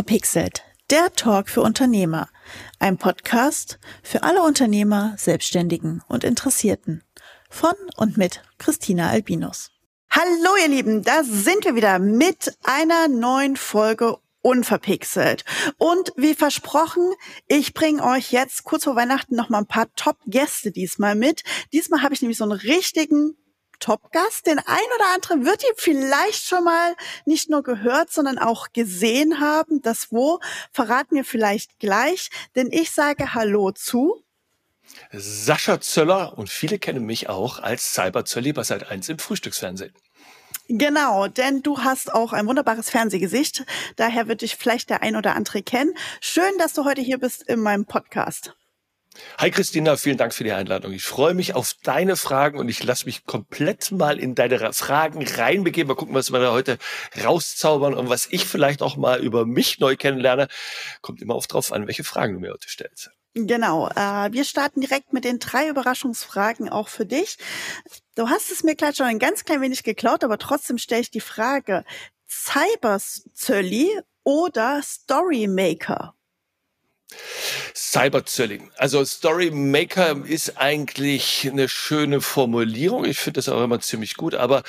Unverpixelt, der Talk für Unternehmer. Ein Podcast für alle Unternehmer, Selbstständigen und Interessierten. Von und mit Christina Albinus. Hallo ihr Lieben, da sind wir wieder mit einer neuen Folge Unverpixelt. Und wie versprochen, ich bringe euch jetzt kurz vor Weihnachten noch mal ein paar Top-Gäste diesmal mit. Diesmal habe ich nämlich so einen richtigen Top-Gast. Den ein oder anderen wird ihr vielleicht schon mal nicht nur gehört, sondern auch gesehen haben. Das wo verraten wir vielleicht gleich, denn ich sage Hallo zu Sascha Zöller und viele kennen mich auch als Cyberzölli bei Seit 1 im Frühstücksfernsehen. Genau, denn du hast auch ein wunderbares Fernsehgesicht. Daher wird dich vielleicht der ein oder andere kennen. Schön, dass du heute hier bist in meinem Podcast. Hi Christina, vielen Dank für die Einladung. Ich freue mich auf deine Fragen und ich lasse mich komplett mal in deine Fragen reinbegeben. Mal gucken, was wir da heute rauszaubern und was ich vielleicht auch mal über mich neu kennenlerne. Kommt immer oft drauf an, welche Fragen du mir heute stellst. Genau, äh, wir starten direkt mit den drei Überraschungsfragen auch für dich. Du hast es mir gleich schon ein ganz klein wenig geklaut, aber trotzdem stelle ich die Frage, Cyberzölli oder Storymaker? Cyberzölling. Also Storymaker ist eigentlich eine schöne Formulierung. Ich finde das auch immer ziemlich gut. Aber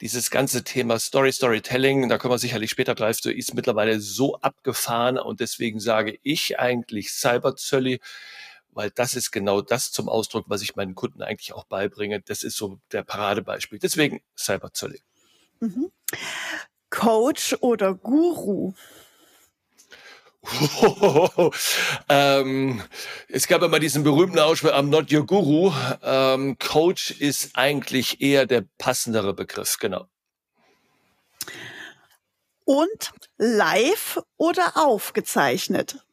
dieses ganze Thema Story, Storytelling, da kommen wir sicherlich später drauf zu, ist mittlerweile so abgefahren. Und deswegen sage ich eigentlich Cyberzölli, weil das ist genau das zum Ausdruck, was ich meinen Kunden eigentlich auch beibringe. Das ist so der Paradebeispiel. Deswegen Cyberzölli. Mhm. Coach oder Guru? ähm, es gab immer diesen berühmten Ausspruch, I'm not your guru. Ähm, Coach ist eigentlich eher der passendere Begriff, genau. Und live oder aufgezeichnet?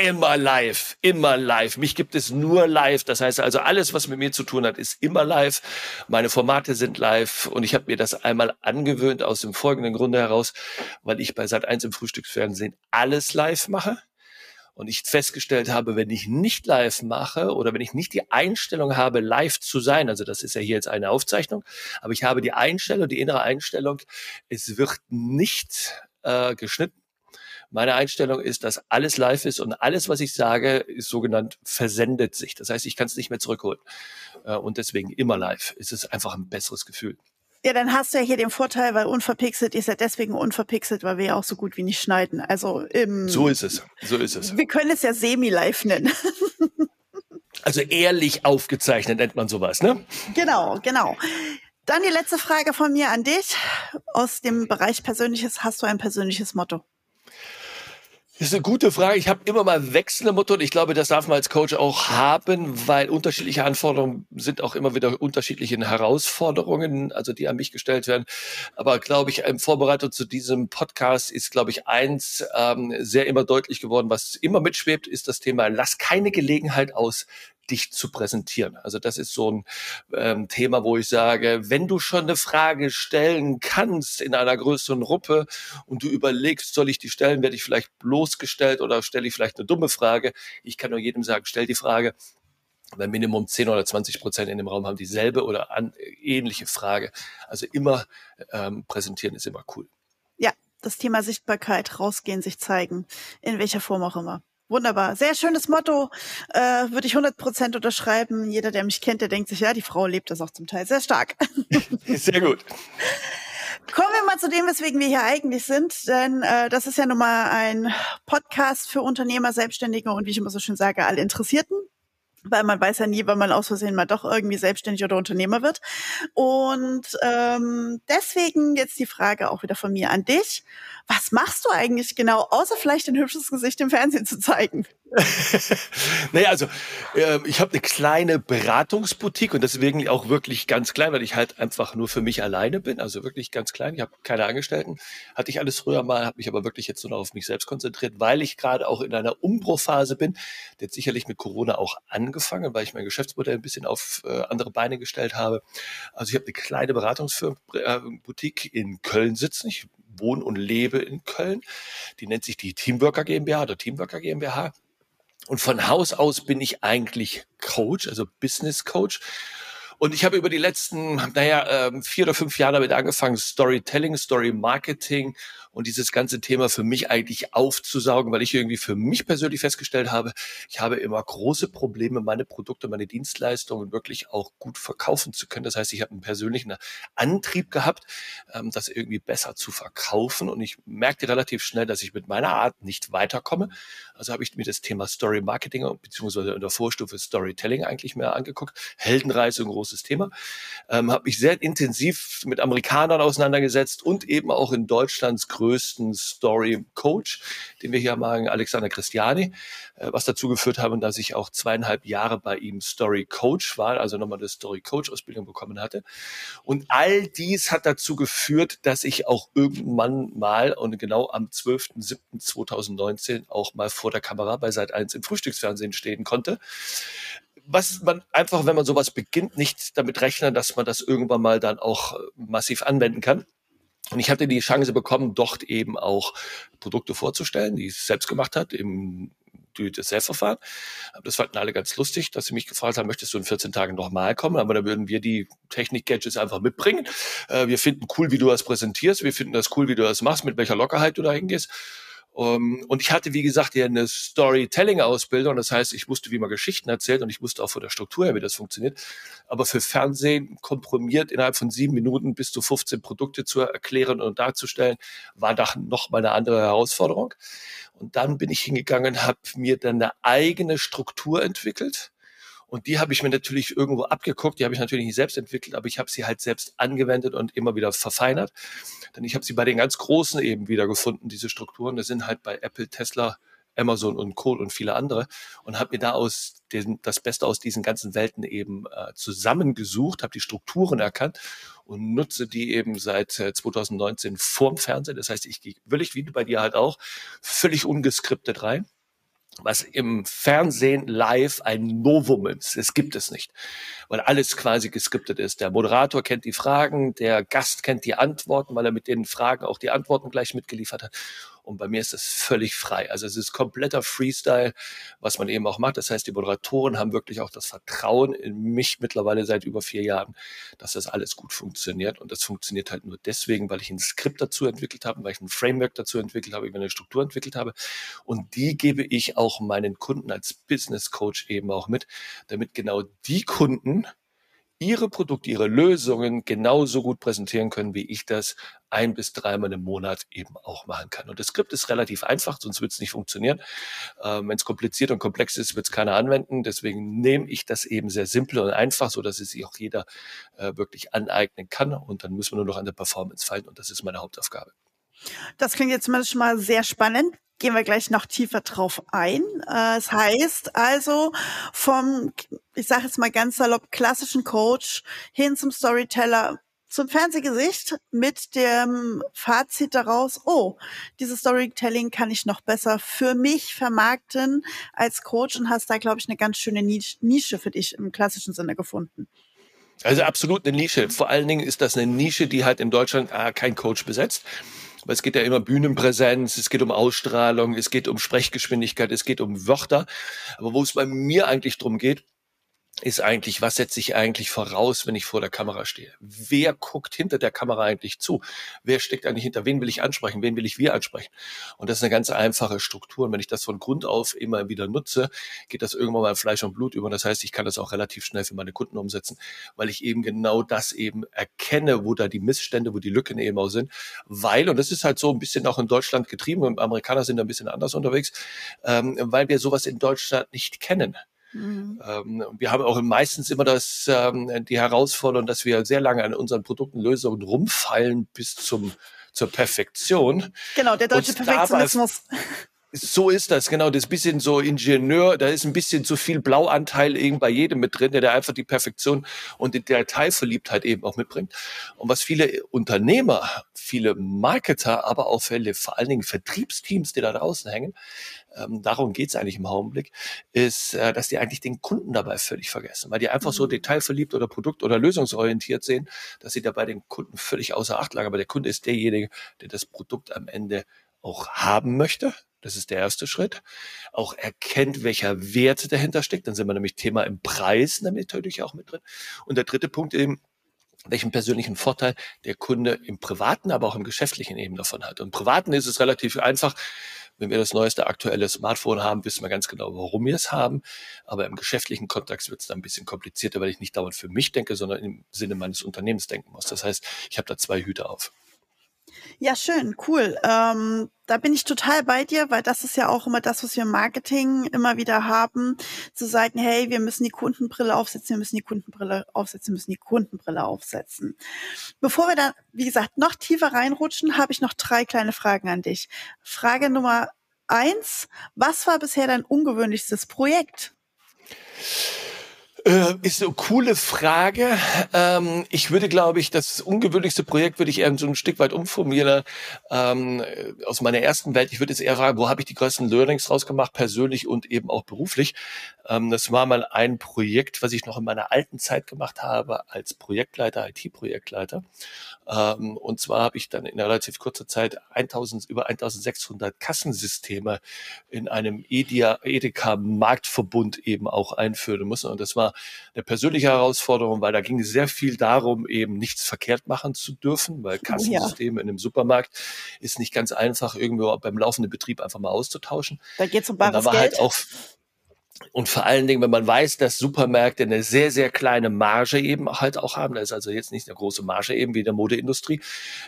Immer live, immer live. Mich gibt es nur live. Das heißt also, alles, was mit mir zu tun hat, ist immer live. Meine Formate sind live und ich habe mir das einmal angewöhnt aus dem folgenden Grunde heraus, weil ich bei Sat1 im Frühstücksfernsehen alles live mache. Und ich festgestellt habe, wenn ich nicht live mache oder wenn ich nicht die Einstellung habe, live zu sein, also das ist ja hier jetzt eine Aufzeichnung, aber ich habe die Einstellung, die innere Einstellung, es wird nicht äh, geschnitten meine Einstellung ist, dass alles live ist und alles, was ich sage, ist sogenannt versendet sich. Das heißt, ich kann es nicht mehr zurückholen. Äh, und deswegen immer live. Es ist einfach ein besseres Gefühl. Ja, dann hast du ja hier den Vorteil, weil unverpixelt ist ja deswegen unverpixelt, weil wir ja auch so gut wie nicht schneiden. Also im, so ist es, so ist es. Wir können es ja semi-live nennen. also ehrlich aufgezeichnet nennt man sowas, ne? Genau, genau. Dann die letzte Frage von mir an dich. Aus dem Bereich Persönliches hast du ein persönliches Motto? Das ist eine gute Frage. Ich habe immer mal wechselnde Motto und ich glaube, das darf man als Coach auch haben, weil unterschiedliche Anforderungen sind auch immer wieder unterschiedliche Herausforderungen, also die an mich gestellt werden. Aber glaube ich, in Vorbereitung zu diesem Podcast ist, glaube ich, eins ähm, sehr immer deutlich geworden, was immer mitschwebt, ist das Thema, lass keine Gelegenheit aus, dich zu präsentieren. Also das ist so ein ähm, Thema, wo ich sage, wenn du schon eine Frage stellen kannst in einer größeren Gruppe und du überlegst, soll ich die stellen, werde ich vielleicht bloßgestellt oder stelle ich vielleicht eine dumme Frage. Ich kann nur jedem sagen, stell die Frage, weil Minimum 10 oder 20 Prozent in dem Raum haben dieselbe oder an, ähnliche Frage. Also immer ähm, präsentieren ist immer cool. Ja, das Thema Sichtbarkeit, rausgehen, sich zeigen, in welcher Form auch immer. Wunderbar. Sehr schönes Motto. Äh, Würde ich 100 Prozent unterschreiben. Jeder, der mich kennt, der denkt sich, ja, die Frau lebt das auch zum Teil sehr stark. Sehr gut. Kommen wir mal zu dem, weswegen wir hier eigentlich sind, denn äh, das ist ja nun mal ein Podcast für Unternehmer, Selbstständige und wie ich immer so schön sage, alle Interessierten weil man weiß ja nie, wann man aus Versehen mal doch irgendwie selbstständig oder Unternehmer wird. Und ähm, deswegen jetzt die Frage auch wieder von mir an dich. Was machst du eigentlich genau, außer vielleicht ein hübsches Gesicht im Fernsehen zu zeigen? naja, also äh, ich habe eine kleine Beratungsboutique und deswegen auch wirklich ganz klein, weil ich halt einfach nur für mich alleine bin, also wirklich ganz klein. Ich habe keine Angestellten, hatte ich alles früher mal, habe mich aber wirklich jetzt nur noch auf mich selbst konzentriert, weil ich gerade auch in einer Umbruchphase bin. Der sicherlich mit Corona auch angefangen, weil ich mein Geschäftsmodell ein bisschen auf äh, andere Beine gestellt habe. Also ich habe eine kleine Beratungsboutique äh, in Köln sitzen. Ich wohne und lebe in Köln. Die nennt sich die Teamworker GmbH oder Teamworker GmbH. Und von Haus aus bin ich eigentlich Coach, also Business Coach. Und ich habe über die letzten, naja, ähm, vier oder fünf Jahre damit angefangen, Storytelling, Story Marketing und dieses ganze Thema für mich eigentlich aufzusaugen, weil ich irgendwie für mich persönlich festgestellt habe, ich habe immer große Probleme, meine Produkte, meine Dienstleistungen wirklich auch gut verkaufen zu können. Das heißt, ich habe einen persönlichen Antrieb gehabt, ähm, das irgendwie besser zu verkaufen. Und ich merkte relativ schnell, dass ich mit meiner Art nicht weiterkomme. Also habe ich mir das Thema Story Marketing beziehungsweise in der Vorstufe Storytelling eigentlich mehr angeguckt. Heldenreise, ein großes Thema. Ähm, habe mich sehr intensiv mit Amerikanern auseinandergesetzt und eben auch in Deutschlands größten Story Coach, den wir hier machen, Alexander Christiani, äh, was dazu geführt haben, dass ich auch zweieinhalb Jahre bei ihm Story Coach war, also nochmal eine Story Coach Ausbildung bekommen hatte. Und all dies hat dazu geführt, dass ich auch irgendwann mal und genau am 12.07.2019 auch mal vor der Kamera bei Seit 1 im Frühstücksfernsehen stehen konnte was man einfach, wenn man sowas beginnt, nicht damit rechnen, dass man das irgendwann mal dann auch äh, massiv anwenden kann. Und ich hatte die Chance bekommen, dort eben auch Produkte vorzustellen, die es selbst gemacht hat im Do-it-yourself-Verfahren. Das fanden alle ganz lustig, dass sie mich gefragt haben, möchtest du in 14 Tagen nochmal kommen? Aber dann würden wir die Technik-Gadgets einfach mitbringen. Äh, wir finden cool, wie du das präsentierst. Wir finden das cool, wie du das machst, mit welcher Lockerheit du da hingehst. Um, ähm, und ich hatte, wie gesagt, ja eine Storytelling-Ausbildung. Das heißt, ich wusste, wie man Geschichten erzählt und ich wusste auch von der Struktur her, wie das funktioniert. Aber für Fernsehen komprimiert innerhalb von sieben Minuten bis zu 15 Produkte zu erklären und darzustellen, war doch noch mal eine andere Herausforderung. Und dann bin ich hingegangen, habe mir dann eine eigene Struktur entwickelt und die habe ich mir natürlich irgendwo abgeguckt, die habe ich natürlich nicht selbst entwickelt, aber ich habe sie halt selbst angewendet und immer wieder verfeinert. Denn ich habe sie bei den ganz Großen eben wieder gefunden, diese Strukturen. Das sind halt bei Apple, Tesla, Amazon und Kohl und viele andere und habe mir da aus den, das Beste aus diesen ganzen Welten eben äh, zusammengesucht, habe die Strukturen erkannt und nutze die eben seit äh, 2019 vorm Fernsehen. Das heißt, ich gehe völlig wie bei dir halt auch völlig ungeskriptet rein was im Fernsehen live ein Novum ist. Es gibt es nicht, weil alles quasi geskriptet ist. Der Moderator kennt die Fragen, der Gast kennt die Antworten, weil er mit den Fragen auch die Antworten gleich mitgeliefert hat. Und bei mir ist das völlig frei. Also es ist kompletter Freestyle, was man eben auch macht. Das heißt, die Moderatoren haben wirklich auch das Vertrauen in mich mittlerweile seit über vier Jahren, dass das alles gut funktioniert. Und das funktioniert halt nur deswegen, weil ich ein Skript dazu entwickelt habe, weil ich ein Framework dazu entwickelt habe, eine Struktur entwickelt habe. Und die gebe ich auch meinen Kunden als Business Coach eben auch mit, damit genau die Kunden, ihre Produkte, ihre Lösungen genauso gut präsentieren können, wie ich das ein bis dreimal im Monat eben auch machen kann. Und das Skript ist relativ einfach, sonst wird es nicht funktionieren. Ähm, Wenn es kompliziert und komplex ist, wird es keiner anwenden. Deswegen nehme ich das eben sehr simpel und einfach, so dass es sich auch jeder äh, wirklich aneignen kann. Und dann müssen wir nur noch an der Performance fallen. Und das ist meine Hauptaufgabe. Das klingt jetzt mal schon mal sehr spannend gehen wir gleich noch tiefer drauf ein. Äh, es heißt also vom, ich sage jetzt mal ganz salopp, klassischen Coach hin zum Storyteller, zum Fernsehgesicht mit dem Fazit daraus, oh, dieses Storytelling kann ich noch besser für mich vermarkten als Coach und hast da, glaube ich, eine ganz schöne Nische für dich im klassischen Sinne gefunden. Also absolut eine Nische. Vor allen Dingen ist das eine Nische, die halt in Deutschland äh, kein Coach besetzt es geht ja immer Bühnenpräsenz, es geht um Ausstrahlung, es geht um Sprechgeschwindigkeit, es geht um Wörter. Aber wo es bei mir eigentlich drum geht, ist eigentlich, was setze ich eigentlich voraus, wenn ich vor der Kamera stehe? Wer guckt hinter der Kamera eigentlich zu? Wer steckt eigentlich hinter? Wen will ich ansprechen? Wen will ich wir ansprechen? Und das ist eine ganz einfache Struktur. Und wenn ich das von Grund auf immer wieder nutze, geht das irgendwann mal Fleisch und Blut über. Das heißt, ich kann das auch relativ schnell für meine Kunden umsetzen, weil ich eben genau das eben erkenne, wo da die Missstände, wo die Lücken eben auch sind. Weil, und das ist halt so ein bisschen auch in Deutschland getrieben, und Amerikaner sind da ein bisschen anders unterwegs, ähm, weil wir sowas in Deutschland nicht kennen. Mhm. Ähm, wir haben auch meistens immer das, ähm, die Herausforderung, dass wir sehr lange an unseren Produkten, Lösungen rumfallen bis zum, zur Perfektion. Genau, der deutsche Perfektionismus. So ist das, genau. Das bisschen so Ingenieur, da ist ein bisschen zu viel Blauanteil eben bei jedem mit drin, der, der einfach die Perfektion und die Detailverliebtheit eben auch mitbringt. Und was viele Unternehmer, viele Marketer, aber auch viele, vor allen Dingen Vertriebsteams, die da draußen hängen, ähm, darum geht's eigentlich im Augenblick, ist, äh, dass die eigentlich den Kunden dabei völlig vergessen, weil die einfach so mhm. detailverliebt oder produkt- oder lösungsorientiert sehen, dass sie dabei den Kunden völlig außer Acht lagen. Aber der Kunde ist derjenige, der das Produkt am Ende auch haben möchte. Das ist der erste Schritt. Auch erkennt, welcher Wert dahinter steckt. Dann sind wir nämlich Thema im Preis natürlich auch mit drin. Und der dritte Punkt eben, welchen persönlichen Vorteil der Kunde im privaten, aber auch im geschäftlichen eben davon hat. Und im privaten ist es relativ einfach. Wenn wir das neueste aktuelle Smartphone haben, wissen wir ganz genau, warum wir es haben. Aber im geschäftlichen Kontext wird es dann ein bisschen komplizierter, weil ich nicht dauernd für mich denke, sondern im Sinne meines Unternehmens denken muss. Das heißt, ich habe da zwei Hüte auf. Ja, schön, cool. Ähm, da bin ich total bei dir, weil das ist ja auch immer das, was wir im Marketing immer wieder haben, zu sagen, hey, wir müssen die Kundenbrille aufsetzen, wir müssen die Kundenbrille aufsetzen, wir müssen die Kundenbrille aufsetzen. Bevor wir da, wie gesagt, noch tiefer reinrutschen, habe ich noch drei kleine Fragen an dich. Frage Nummer eins, was war bisher dein ungewöhnlichstes Projekt? Äh, ist eine coole Frage. Ähm, ich würde, glaube ich, das ungewöhnlichste Projekt würde ich eher so ein Stück weit umformulieren ähm, aus meiner ersten Welt. Ich würde jetzt eher fragen, wo habe ich die größten Learnings rausgemacht, persönlich und eben auch beruflich. Ähm, das war mal ein Projekt, was ich noch in meiner alten Zeit gemacht habe als Projektleiter, IT-Projektleiter. Ähm, und zwar habe ich dann in relativ kurzer Zeit 1000, über 1600 Kassensysteme in einem Edeka-Marktverbund eben auch einführen müssen. Und das war eine persönliche Herausforderung, weil da ging es sehr viel darum, eben nichts verkehrt machen zu dürfen, weil Kassensysteme ja. in einem Supermarkt ist nicht ganz einfach, irgendwo beim laufenden Betrieb einfach mal auszutauschen. Da geht es um bares und da war halt Geld. halt auch und vor allen Dingen, wenn man weiß, dass Supermärkte eine sehr, sehr kleine Marge eben halt auch haben, da ist also jetzt nicht eine große Marge eben wie in der Modeindustrie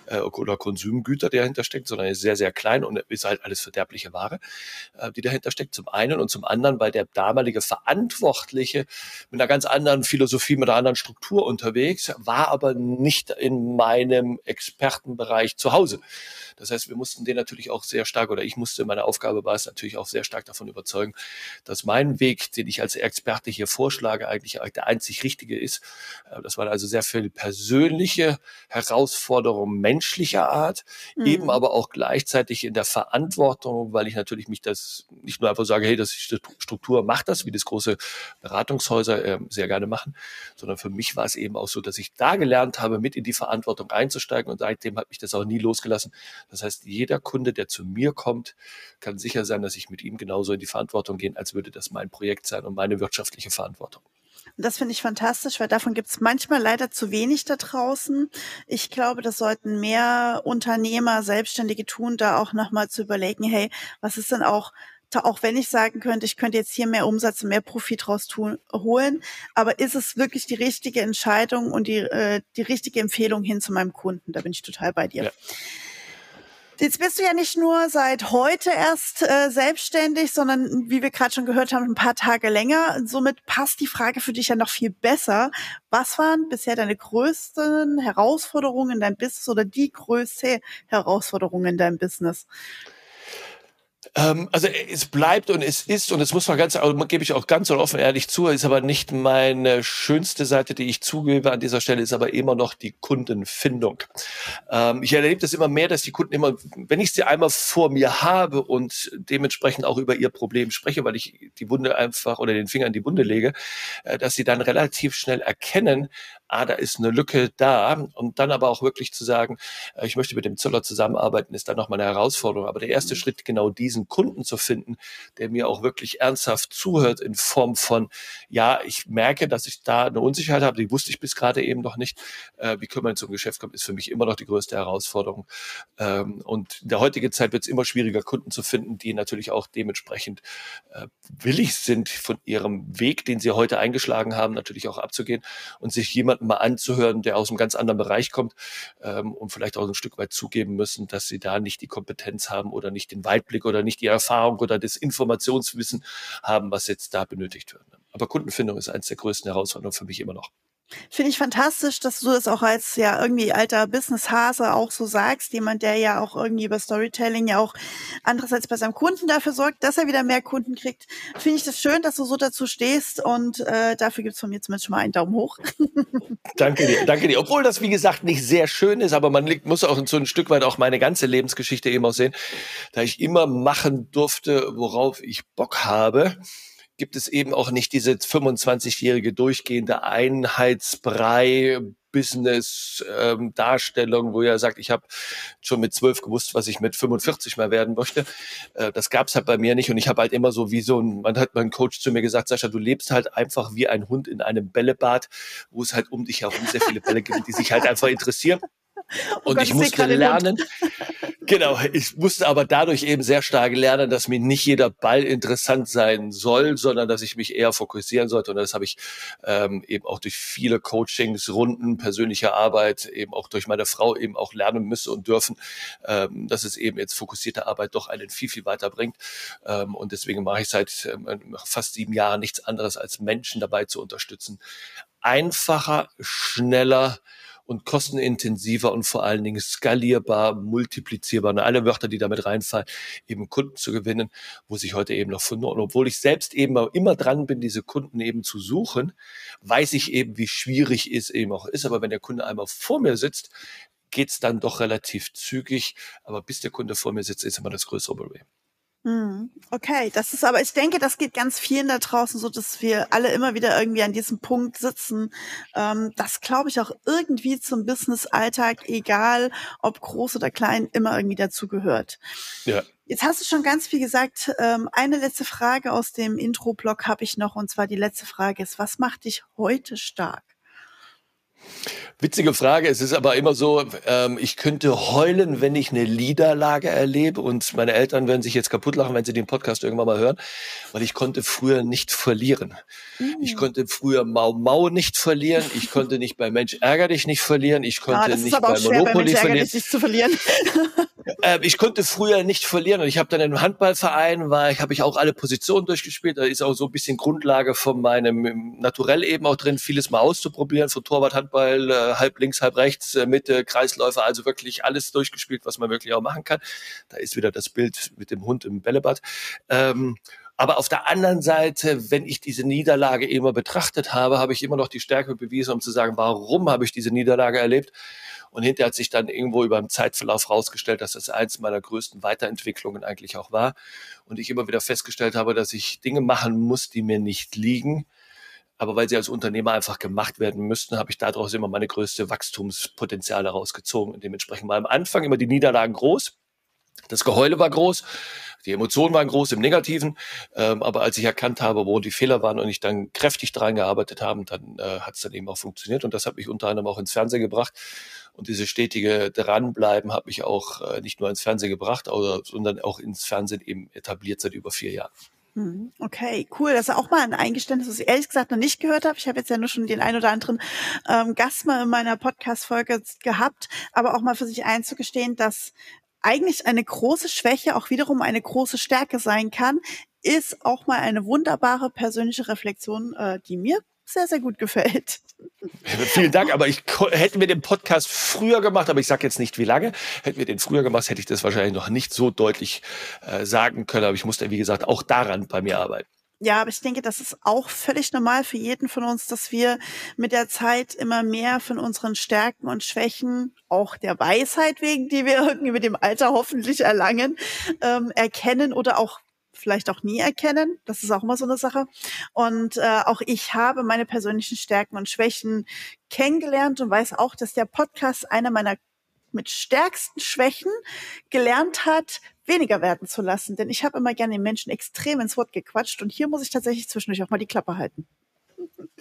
äh, oder Konsumgüter, die dahinter steckt, sondern ist sehr, sehr klein und ist halt alles verderbliche Ware, äh, die dahinter steckt, zum einen und zum anderen, weil der damalige Verantwortliche mit einer ganz anderen Philosophie, mit einer anderen Struktur unterwegs, war aber nicht in meinem Expertenbereich zu Hause. Das heißt, wir mussten den natürlich auch sehr stark, oder ich musste, meine Aufgabe war es natürlich auch sehr stark davon überzeugen, dass mein Weg, den ich als Experte hier vorschlage, eigentlich der einzig richtige ist. Äh, das waren also sehr viele persönliche Herausforderungen menschlicher Art, mhm. eben aber auch gleichzeitig in der Verantwortung, weil ich natürlich mich das nicht nur einfach sage, hey, das ist die Struktur, macht das, wie das große Beratungshäuser äh, sehr gerne machen, sondern für mich war es eben auch so, dass ich da gelernt habe, mit in die Verantwortung einzusteigen und seitdem hat mich das auch nie losgelassen, das heißt, jeder Kunde, der zu mir kommt, kann sicher sein, dass ich mit ihm genauso in die Verantwortung gehe, als würde das mein Projekt sein und meine wirtschaftliche Verantwortung. Das finde ich fantastisch, weil davon gibt es manchmal leider zu wenig da draußen. Ich glaube, das sollten mehr Unternehmer, Selbstständige tun, da auch nochmal zu überlegen, hey, was ist denn auch auch wenn ich sagen könnte, ich könnte jetzt hier mehr Umsatz und mehr Profit raus tun, holen, aber ist es wirklich die richtige Entscheidung und die, äh, die richtige Empfehlung hin zu meinem Kunden? Da bin ich total bei dir. Ja. Jetzt bist du ja nicht nur seit heute erst äh, selbstständig, sondern wie wir gerade schon gehört haben, ein paar Tage länger. Somit passt die Frage für dich ja noch viel besser. Was waren bisher deine größten Herausforderungen in deinem Business oder die größte Herausforderung in deinem Business? Ähm, also es bleibt und es ist, und es muss man ganz, also gebe ich auch ganz offen ehrlich zu, ist aber nicht meine schönste Seite, die ich zugebe an dieser Stelle, ist aber immer noch die Kundenfindung. Ähm, ich erlebe das immer mehr, dass die Kunden immer, wenn ich sie einmal vor mir habe und dementsprechend auch über ihr Problem spreche, weil ich die Wunde einfach oder den Finger in die Wunde lege, äh, dass sie dann relativ schnell erkennen, ah, da ist eine Lücke da. Und dann aber auch wirklich zu sagen, äh, ich möchte mit dem Zöller zusammenarbeiten, ist dann nochmal eine Herausforderung. Aber der erste mhm. Schritt, genau diesen Kunden zu finden, der mir auch wirklich ernsthaft zuhört in Form von, ja, ich merke, dass ich da eine Unsicherheit habe, die wusste ich bis gerade eben noch nicht. Äh, wie können wir zum Geschäft kommen, ist für mich immer noch die größte Herausforderung. Ähm, und in der heutigen Zeit wird es immer schwieriger, Kunden zu finden, die natürlich auch dementsprechend äh, willig sind, von ihrem Weg, den sie heute eingeschlagen haben, natürlich auch abzugehen und sich jemand jemanden mal anzuhören, der aus einem ganz anderen Bereich kommt ähm, und vielleicht auch ein Stück weit zugeben müssen, dass sie da nicht die Kompetenz haben oder nicht den Weitblick oder nicht die Erfahrung oder das Informationswissen haben, was jetzt da benötigt wird. Aber Kundenfindung ist eines der größten Herausforderungen für mich immer noch. Finde ich fantastisch, dass du das auch als ja irgendwie alter Business-Hase auch so sagst. Jemand, der ja auch irgendwie über Storytelling ja auch andererseits bei seinem Kunden dafür sorgt, dass er wieder mehr Kunden kriegt. Finde ich das schön, dass du so dazu stehst und äh, dafür gibt's von mir zumindest schon mal einen Daumen hoch. danke dir, danke dir. Obwohl das, wie gesagt, nicht sehr schön ist, aber man muss auch so ein Stück weit auch meine ganze Lebensgeschichte eben auch sehen, da ich immer machen durfte, worauf ich Bock habe gibt es eben auch nicht diese 25-jährige durchgehende Einheitsbrei Business-Darstellung, ähm, wo er sagt, ich habe schon mit zwölf gewusst, was ich mit 45 mal werden möchte. Äh, das gab es halt bei mir nicht und ich habe halt immer so wie so ein, man hat mein Coach zu mir gesagt, Sascha, du lebst halt einfach wie ein Hund in einem Bällebad, wo es halt um dich herum sehr viele Bälle gibt, die sich halt einfach interessieren. Oh und Gott, ich musste lernen, genau, ich musste aber dadurch eben sehr stark lernen, dass mir nicht jeder Ball interessant sein soll, sondern dass ich mich eher fokussieren sollte. Und das habe ich ähm, eben auch durch viele Coachings, Runden, persönliche Arbeit, eben auch durch meine Frau eben auch lernen müssen und dürfen, ähm, dass es eben jetzt fokussierte Arbeit doch einen viel, viel weiterbringt. Ähm, und deswegen mache ich seit ähm, fast sieben Jahren nichts anderes, als Menschen dabei zu unterstützen, einfacher, schneller, und kostenintensiver und vor allen Dingen skalierbar, multiplizierbar, und alle Wörter, die damit reinfallen, eben Kunden zu gewinnen, wo sich heute eben noch finden. Und obwohl ich selbst eben immer dran bin, diese Kunden eben zu suchen, weiß ich eben, wie schwierig es eben auch ist. Aber wenn der Kunde einmal vor mir sitzt, geht's dann doch relativ zügig. Aber bis der Kunde vor mir sitzt, ist immer das größere Problem. Hm, okay, das ist aber, ich denke, das geht ganz vielen da draußen so, dass wir alle immer wieder irgendwie an diesem Punkt sitzen. Ähm, das glaube ich auch irgendwie zum Business-Alltag, egal ob groß oder klein, immer irgendwie dazugehört. Ja. Jetzt hast du schon ganz viel gesagt. Ähm, eine letzte Frage aus dem Intro-Blog habe ich noch, und zwar die letzte Frage ist, was macht dich heute stark? Witzige Frage. Es ist aber immer so, ähm, ich könnte heulen, wenn ich eine Niederlage erlebe und meine Eltern werden sich jetzt kaputt lachen, wenn sie den Podcast irgendwann mal hören, weil ich konnte früher nicht verlieren. Mhm. Ich konnte früher Mau Mau nicht verlieren. Ich konnte nicht bei Mensch ärger dich nicht verlieren. Ich konnte ah, nicht bei Monopoly bei Mensch, verlieren. Äh, ich konnte früher nicht verlieren und ich habe dann im Handballverein, war ich habe ich auch alle Positionen durchgespielt. Da ist auch so ein bisschen Grundlage von meinem Naturell eben auch drin, vieles mal auszuprobieren, von Torwart, Handball, äh, halb links, halb rechts, äh, Mitte, Kreisläufer, also wirklich alles durchgespielt, was man wirklich auch machen kann. Da ist wieder das Bild mit dem Hund im Bällebad. Ähm, aber auf der anderen Seite, wenn ich diese Niederlage immer betrachtet habe, habe ich immer noch die Stärke bewiesen, um zu sagen, warum habe ich diese Niederlage erlebt? Und hinterher hat sich dann irgendwo über den Zeitverlauf rausgestellt, dass das eins meiner größten Weiterentwicklungen eigentlich auch war. Und ich immer wieder festgestellt habe, dass ich Dinge machen muss, die mir nicht liegen. Aber weil sie als Unternehmer einfach gemacht werden müssten, habe ich daraus immer meine größte Wachstumspotenziale rausgezogen. Und dementsprechend war am Anfang immer die Niederlagen groß. Das Geheule war groß. Die Emotionen waren groß im Negativen, ähm, aber als ich erkannt habe, wo die Fehler waren und ich dann kräftig daran gearbeitet habe, dann äh, hat es dann eben auch funktioniert und das hat mich unter anderem auch ins Fernsehen gebracht. Und diese stetige Dranbleiben hat mich auch äh, nicht nur ins Fernsehen gebracht, sondern auch ins Fernsehen eben etabliert seit über vier Jahren. Hm, okay, cool. Das ist auch mal ein Eingeständnis, was ich ehrlich gesagt noch nicht gehört habe. Ich habe jetzt ja nur schon den ein oder anderen ähm, Gast mal in meiner Podcast-Folge gehabt, aber auch mal für sich einzugestehen, dass eigentlich eine große Schwäche auch wiederum eine große Stärke sein kann, ist auch mal eine wunderbare persönliche Reflexion, äh, die mir sehr, sehr gut gefällt. Vielen Dank, aber ich hätten wir den Podcast früher gemacht, aber ich sage jetzt nicht wie lange. Hätten wir den früher gemacht, hätte ich das wahrscheinlich noch nicht so deutlich äh, sagen können. Aber ich musste, wie gesagt, auch daran bei mir arbeiten. Ja, aber ich denke, das ist auch völlig normal für jeden von uns, dass wir mit der Zeit immer mehr von unseren Stärken und Schwächen, auch der Weisheit wegen, die wir irgendwie mit dem Alter hoffentlich erlangen, ähm, erkennen oder auch vielleicht auch nie erkennen. Das ist auch immer so eine Sache. Und äh, auch ich habe meine persönlichen Stärken und Schwächen kennengelernt und weiß auch, dass der Podcast einer meiner mit stärksten Schwächen gelernt hat, weniger werden zu lassen. Denn ich habe immer gerne den Menschen extrem ins Wort gequatscht und hier muss ich tatsächlich zwischendurch auch mal die Klappe halten.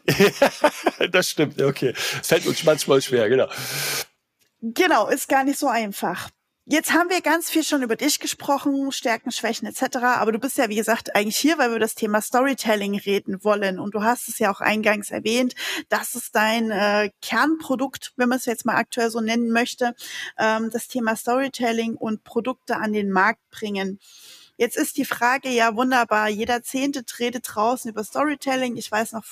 das stimmt, okay. Es fällt uns manchmal schwer, genau. Genau, ist gar nicht so einfach. Jetzt haben wir ganz viel schon über dich gesprochen, Stärken, Schwächen etc. Aber du bist ja, wie gesagt, eigentlich hier, weil wir das Thema Storytelling reden wollen. Und du hast es ja auch eingangs erwähnt, das ist dein äh, Kernprodukt, wenn man es jetzt mal aktuell so nennen möchte, ähm, das Thema Storytelling und Produkte an den Markt bringen. Jetzt ist die Frage ja wunderbar. Jeder Zehnte redet draußen über Storytelling. Ich weiß noch,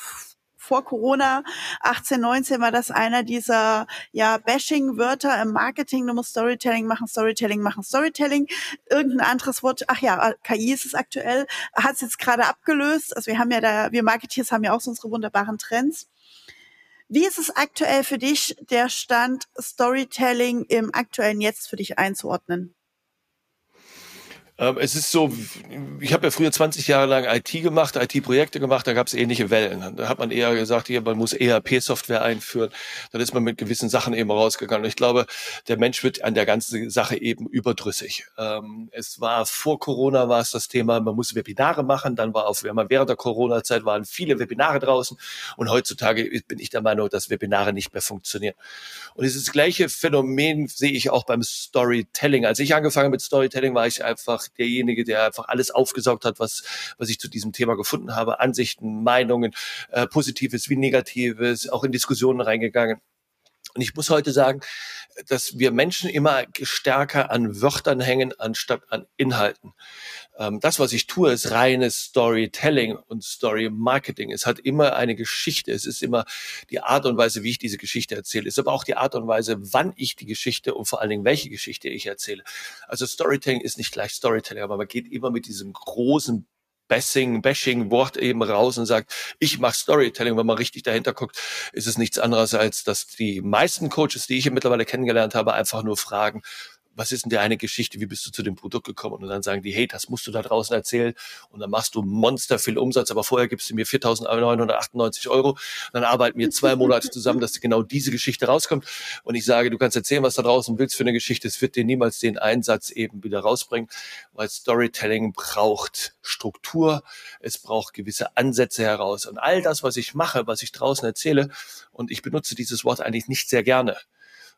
vor Corona 18, 19 war das einer dieser ja Bashing-Wörter im Marketing. Du musst Storytelling machen, Storytelling machen, Storytelling. Irgendein anderes Wort, ach ja, KI ist es aktuell, hat es jetzt gerade abgelöst. Also wir haben ja da, wir Marketeers haben ja auch so unsere wunderbaren Trends. Wie ist es aktuell für dich, der Stand Storytelling im aktuellen Jetzt für dich einzuordnen? Ähm, es ist so, ich habe ja früher 20 Jahre lang IT gemacht, IT-Projekte gemacht, da gab es ähnliche Wellen. Da hat man eher gesagt, hier, man muss ERP-Software einführen. Dann ist man mit gewissen Sachen eben rausgegangen. Und ich glaube, der Mensch wird an der ganzen Sache eben überdrüssig. Ähm, es war vor Corona war es das Thema, man muss Webinare machen. Dann war auf, während der Corona-Zeit waren viele Webinare draußen. Und heutzutage bin ich der Meinung, dass Webinare nicht mehr funktionieren. Und dieses gleiche Phänomen sehe ich auch beim Storytelling. Als ich angefangen mit Storytelling, war ich einfach derjenige, der einfach alles aufgesaugt hat, was, was ich zu diesem Thema gefunden habe. Ansichten, Meinungen, äh, Positives wie Negatives, auch in Diskussionen reingegangen. Und ich muss heute sagen, dass wir Menschen immer stärker an Wörtern hängen, anstatt an Inhalten. Ähm, das, was ich tue, ist reines Storytelling und Story Marketing. Es hat immer eine Geschichte. Es ist immer die Art und Weise, wie ich diese Geschichte erzähle. Es ist aber auch die Art und Weise, wann ich die Geschichte und vor allen Dingen, welche Geschichte ich erzähle. Also Storytelling ist nicht gleich Storytelling, aber man geht immer mit diesem großen Bashing, Bashing Wort eben raus und sagt, ich mache Storytelling. Wenn man richtig dahinter guckt, ist es nichts anderes als, dass die meisten Coaches, die ich mittlerweile kennengelernt habe, einfach nur fragen, was ist denn dir eine Geschichte, wie bist du zu dem Produkt gekommen? Und dann sagen die, hey, das musst du da draußen erzählen und dann machst du Monster viel Umsatz, aber vorher gibst du mir 4.998 Euro. Und dann arbeiten wir zwei Monate zusammen, dass genau diese Geschichte rauskommt. Und ich sage, du kannst erzählen, was da draußen willst für eine Geschichte. Es wird dir niemals den Einsatz eben wieder rausbringen, weil Storytelling braucht Struktur, es braucht gewisse Ansätze heraus. Und all das, was ich mache, was ich draußen erzähle, und ich benutze dieses Wort eigentlich nicht sehr gerne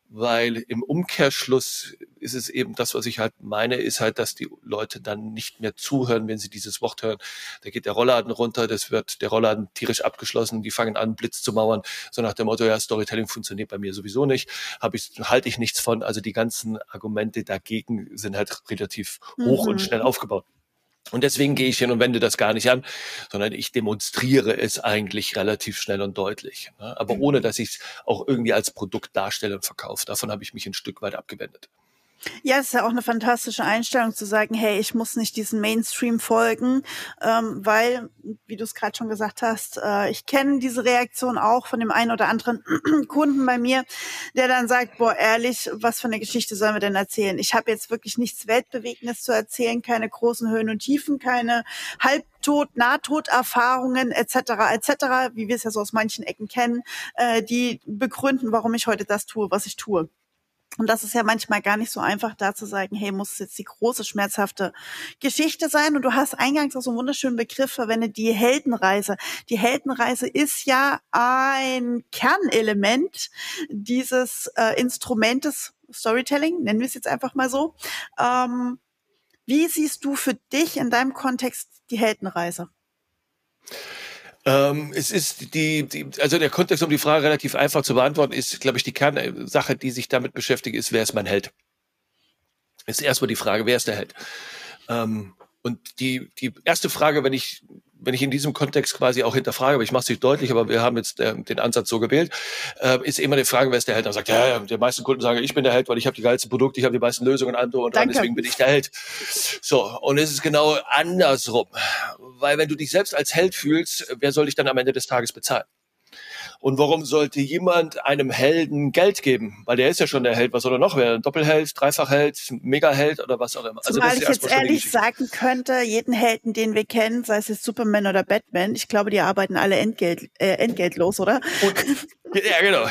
weil im Umkehrschluss ist es eben das, was ich halt meine, ist halt, dass die Leute dann nicht mehr zuhören, wenn sie dieses Wort hören. Da geht der Rollladen runter, das wird der Rollladen tierisch abgeschlossen, die fangen an, Blitz zu mauern, so nach dem Motto, ja, Storytelling funktioniert bei mir sowieso nicht, habe ich, halte ich nichts von. Also die ganzen Argumente dagegen sind halt relativ hoch mhm. und schnell aufgebaut. Und deswegen gehe ich hin und wende das gar nicht an, sondern ich demonstriere es eigentlich relativ schnell und deutlich. Ne? Aber mhm. ohne, dass ich es auch irgendwie als Produkt darstelle und verkaufe. Davon habe ich mich ein Stück weit abgewendet. Ja, es ist ja auch eine fantastische Einstellung zu sagen, hey, ich muss nicht diesen Mainstream folgen, ähm, weil, wie du es gerade schon gesagt hast, äh, ich kenne diese Reaktion auch von dem einen oder anderen Kunden bei mir, der dann sagt, boah, ehrlich, was für eine Geschichte sollen wir denn erzählen? Ich habe jetzt wirklich nichts Weltbewegendes zu erzählen, keine großen Höhen und Tiefen, keine Halbtod, Nahtoderfahrungen etc. etc., wie wir es ja so aus manchen Ecken kennen, äh, die begründen, warum ich heute das tue, was ich tue. Und das ist ja manchmal gar nicht so einfach, da zu sagen, hey, muss es jetzt die große, schmerzhafte Geschichte sein? Und du hast eingangs auch so einen wunderschönen Begriff verwendet, die Heldenreise. Die Heldenreise ist ja ein Kernelement dieses äh, Instrumentes Storytelling, nennen wir es jetzt einfach mal so. Ähm, wie siehst du für dich in deinem Kontext die Heldenreise? Ähm, es ist die, die, also der Kontext, um die Frage relativ einfach zu beantworten, ist, glaube ich, die Kernsache, die sich damit beschäftigt, ist, wer ist mein Held? Ist erstmal die Frage, wer ist der Held? Ähm, und die, die erste Frage, wenn ich wenn ich in diesem Kontext quasi auch hinterfrage, aber ich mache es nicht deutlich, aber wir haben jetzt äh, den Ansatz so gewählt, äh, ist immer die Frage, wer ist der Held? Dann sagt, ja, ja, die meisten Kunden sagen, ich bin der Held, weil ich habe die geilsten Produkte, ich habe die meisten Lösungen und und deswegen bin ich der Held. So, und es ist genau andersrum. Weil wenn du dich selbst als Held fühlst, wer soll dich dann am Ende des Tages bezahlen? Und warum sollte jemand einem Helden Geld geben? Weil der ist ja schon der Held. Was soll er noch werden? Doppelheld, Dreifachheld, Megaheld oder was auch immer. Also Zumal ich jetzt ehrlich sagen könnte, jeden Helden, den wir kennen, sei es jetzt Superman oder Batman, ich glaube, die arbeiten alle Entgelt, äh, entgeltlos, oder? Und, ja, genau.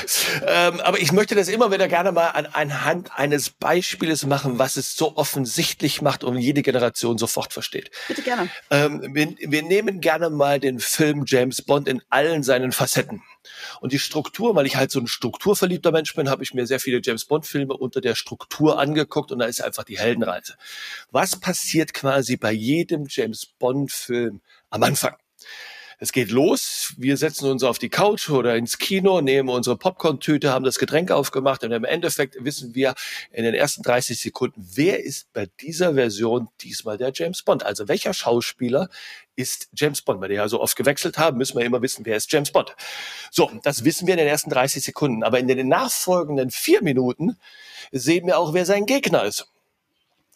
Ähm, aber ich möchte das immer wieder gerne mal an, anhand eines Beispieles machen, was es so offensichtlich macht und jede Generation sofort versteht. Bitte gerne. Ähm, wir, wir nehmen gerne mal den Film James Bond in allen seinen Facetten. Und die Struktur, weil ich halt so ein strukturverliebter Mensch bin, habe ich mir sehr viele James Bond-Filme unter der Struktur angeguckt und da ist einfach die Heldenreise. Was passiert quasi bei jedem James Bond-Film am Anfang? Es geht los, wir setzen uns auf die Couch oder ins Kino, nehmen unsere Popcorn-Tüte, haben das Getränk aufgemacht und im Endeffekt wissen wir in den ersten 30 Sekunden, wer ist bei dieser Version diesmal der James Bond? Also welcher Schauspieler ist James Bond? Weil die ja so oft gewechselt haben, müssen wir immer wissen, wer ist James Bond. So, das wissen wir in den ersten 30 Sekunden. Aber in den nachfolgenden vier Minuten sehen wir auch, wer sein Gegner ist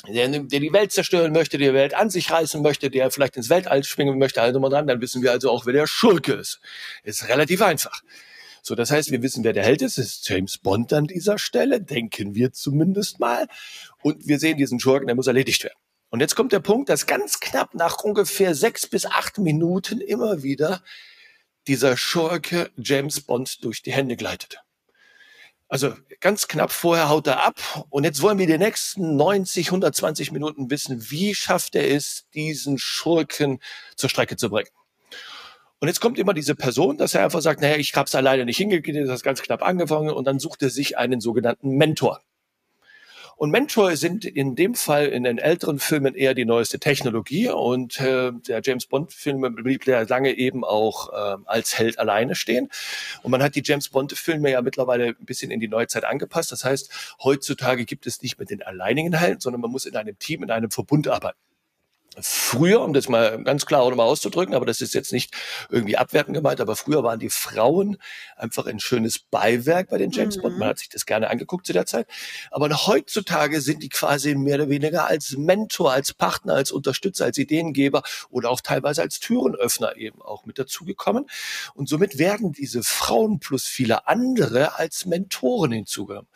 der, der die Welt zerstören möchte, der die Welt an sich reißen möchte, der vielleicht ins Weltall schwingen möchte, also mal dran, dann wissen wir also auch, wer der Schurke ist. Ist relativ einfach. So, das heißt, wir wissen, wer der Held ist. Es ist James Bond an dieser Stelle, denken wir zumindest mal. Und wir sehen diesen Schurken, der muss erledigt werden. Und jetzt kommt der Punkt, dass ganz knapp nach ungefähr sechs bis acht Minuten immer wieder dieser Schurke James Bond durch die Hände gleitet. Also ganz knapp vorher haut er ab und jetzt wollen wir die nächsten 90, 120 Minuten wissen, wie schafft er es, diesen Schurken zur Strecke zu bringen. Und jetzt kommt immer diese Person, dass er einfach sagt, naja, ich habe es alleine nicht hingekriegt, das ist ganz knapp angefangen und dann sucht er sich einen sogenannten Mentor. Und Mentor sind in dem Fall in den älteren Filmen eher die neueste Technologie und äh, der James Bond-Film blieb ja lange eben auch äh, als Held alleine stehen. Und man hat die James Bond-Filme ja mittlerweile ein bisschen in die Neuzeit angepasst. Das heißt, heutzutage gibt es nicht mehr den alleinigen Helden, sondern man muss in einem Team, in einem Verbund arbeiten. Früher, um das mal ganz klar auch nochmal auszudrücken, aber das ist jetzt nicht irgendwie abwertend gemeint, aber früher waren die Frauen einfach ein schönes Beiwerk bei den James Bond. Man mhm. hat sich das gerne angeguckt zu der Zeit. Aber heutzutage sind die quasi mehr oder weniger als Mentor, als Partner, als Unterstützer, als Ideengeber oder auch teilweise als Türenöffner eben auch mit dazugekommen. Und somit werden diese Frauen plus viele andere als Mentoren hinzugenommen.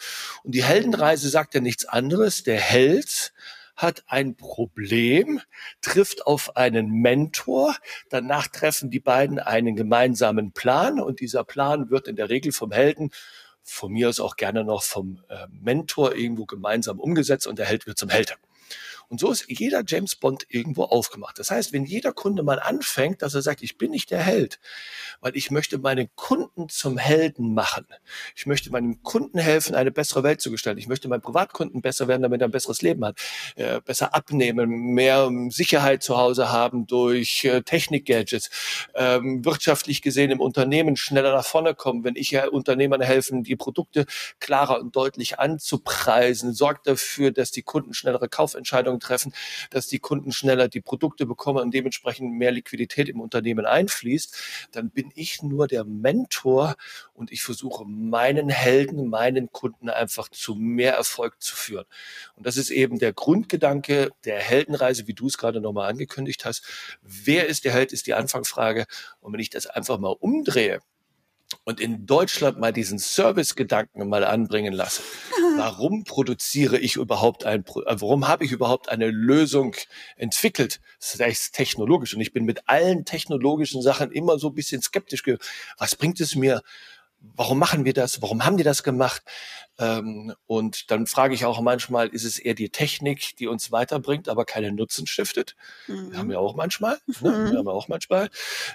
Und die Heldenreise sagt ja nichts anderes. Der Held hat ein Problem, trifft auf einen Mentor, danach treffen die beiden einen gemeinsamen Plan und dieser Plan wird in der Regel vom Helden von mir aus auch gerne noch vom äh, Mentor irgendwo gemeinsam umgesetzt und der Held wird zum Helden. Und so ist jeder James Bond irgendwo aufgemacht. Das heißt, wenn jeder Kunde mal anfängt, dass er sagt, ich bin nicht der Held, weil ich möchte meinen Kunden zum Helden machen. Ich möchte meinem Kunden helfen, eine bessere Welt zu gestalten. Ich möchte meinen Privatkunden besser werden, damit er ein besseres Leben hat, äh, besser abnehmen, mehr Sicherheit zu Hause haben durch äh, Technik-Gadgets, ähm, wirtschaftlich gesehen im Unternehmen schneller nach vorne kommen. Wenn ich ja Unternehmern helfen, die Produkte klarer und deutlich anzupreisen, sorgt dafür, dass die Kunden schnellere Kaufentscheidungen Entscheidungen treffen, dass die Kunden schneller die Produkte bekommen und dementsprechend mehr Liquidität im Unternehmen einfließt, dann bin ich nur der Mentor und ich versuche meinen Helden, meinen Kunden einfach zu mehr Erfolg zu führen. Und das ist eben der Grundgedanke der Heldenreise, wie du es gerade nochmal angekündigt hast. Wer ist der Held, ist die Anfangsfrage. Und wenn ich das einfach mal umdrehe, und in Deutschland mal diesen Service-Gedanken mal anbringen lasse. Warum produziere ich überhaupt ein, äh, warum habe ich überhaupt eine Lösung entwickelt? Das heißt technologisch. Und ich bin mit allen technologischen Sachen immer so ein bisschen skeptisch. Was bringt es mir? Warum machen wir das? Warum haben die das gemacht? Ähm, und dann frage ich auch manchmal, ist es eher die Technik, die uns weiterbringt, aber keinen Nutzen stiftet? Mhm. Haben wir auch manchmal. Ne? Mhm. Haben wir auch manchmal.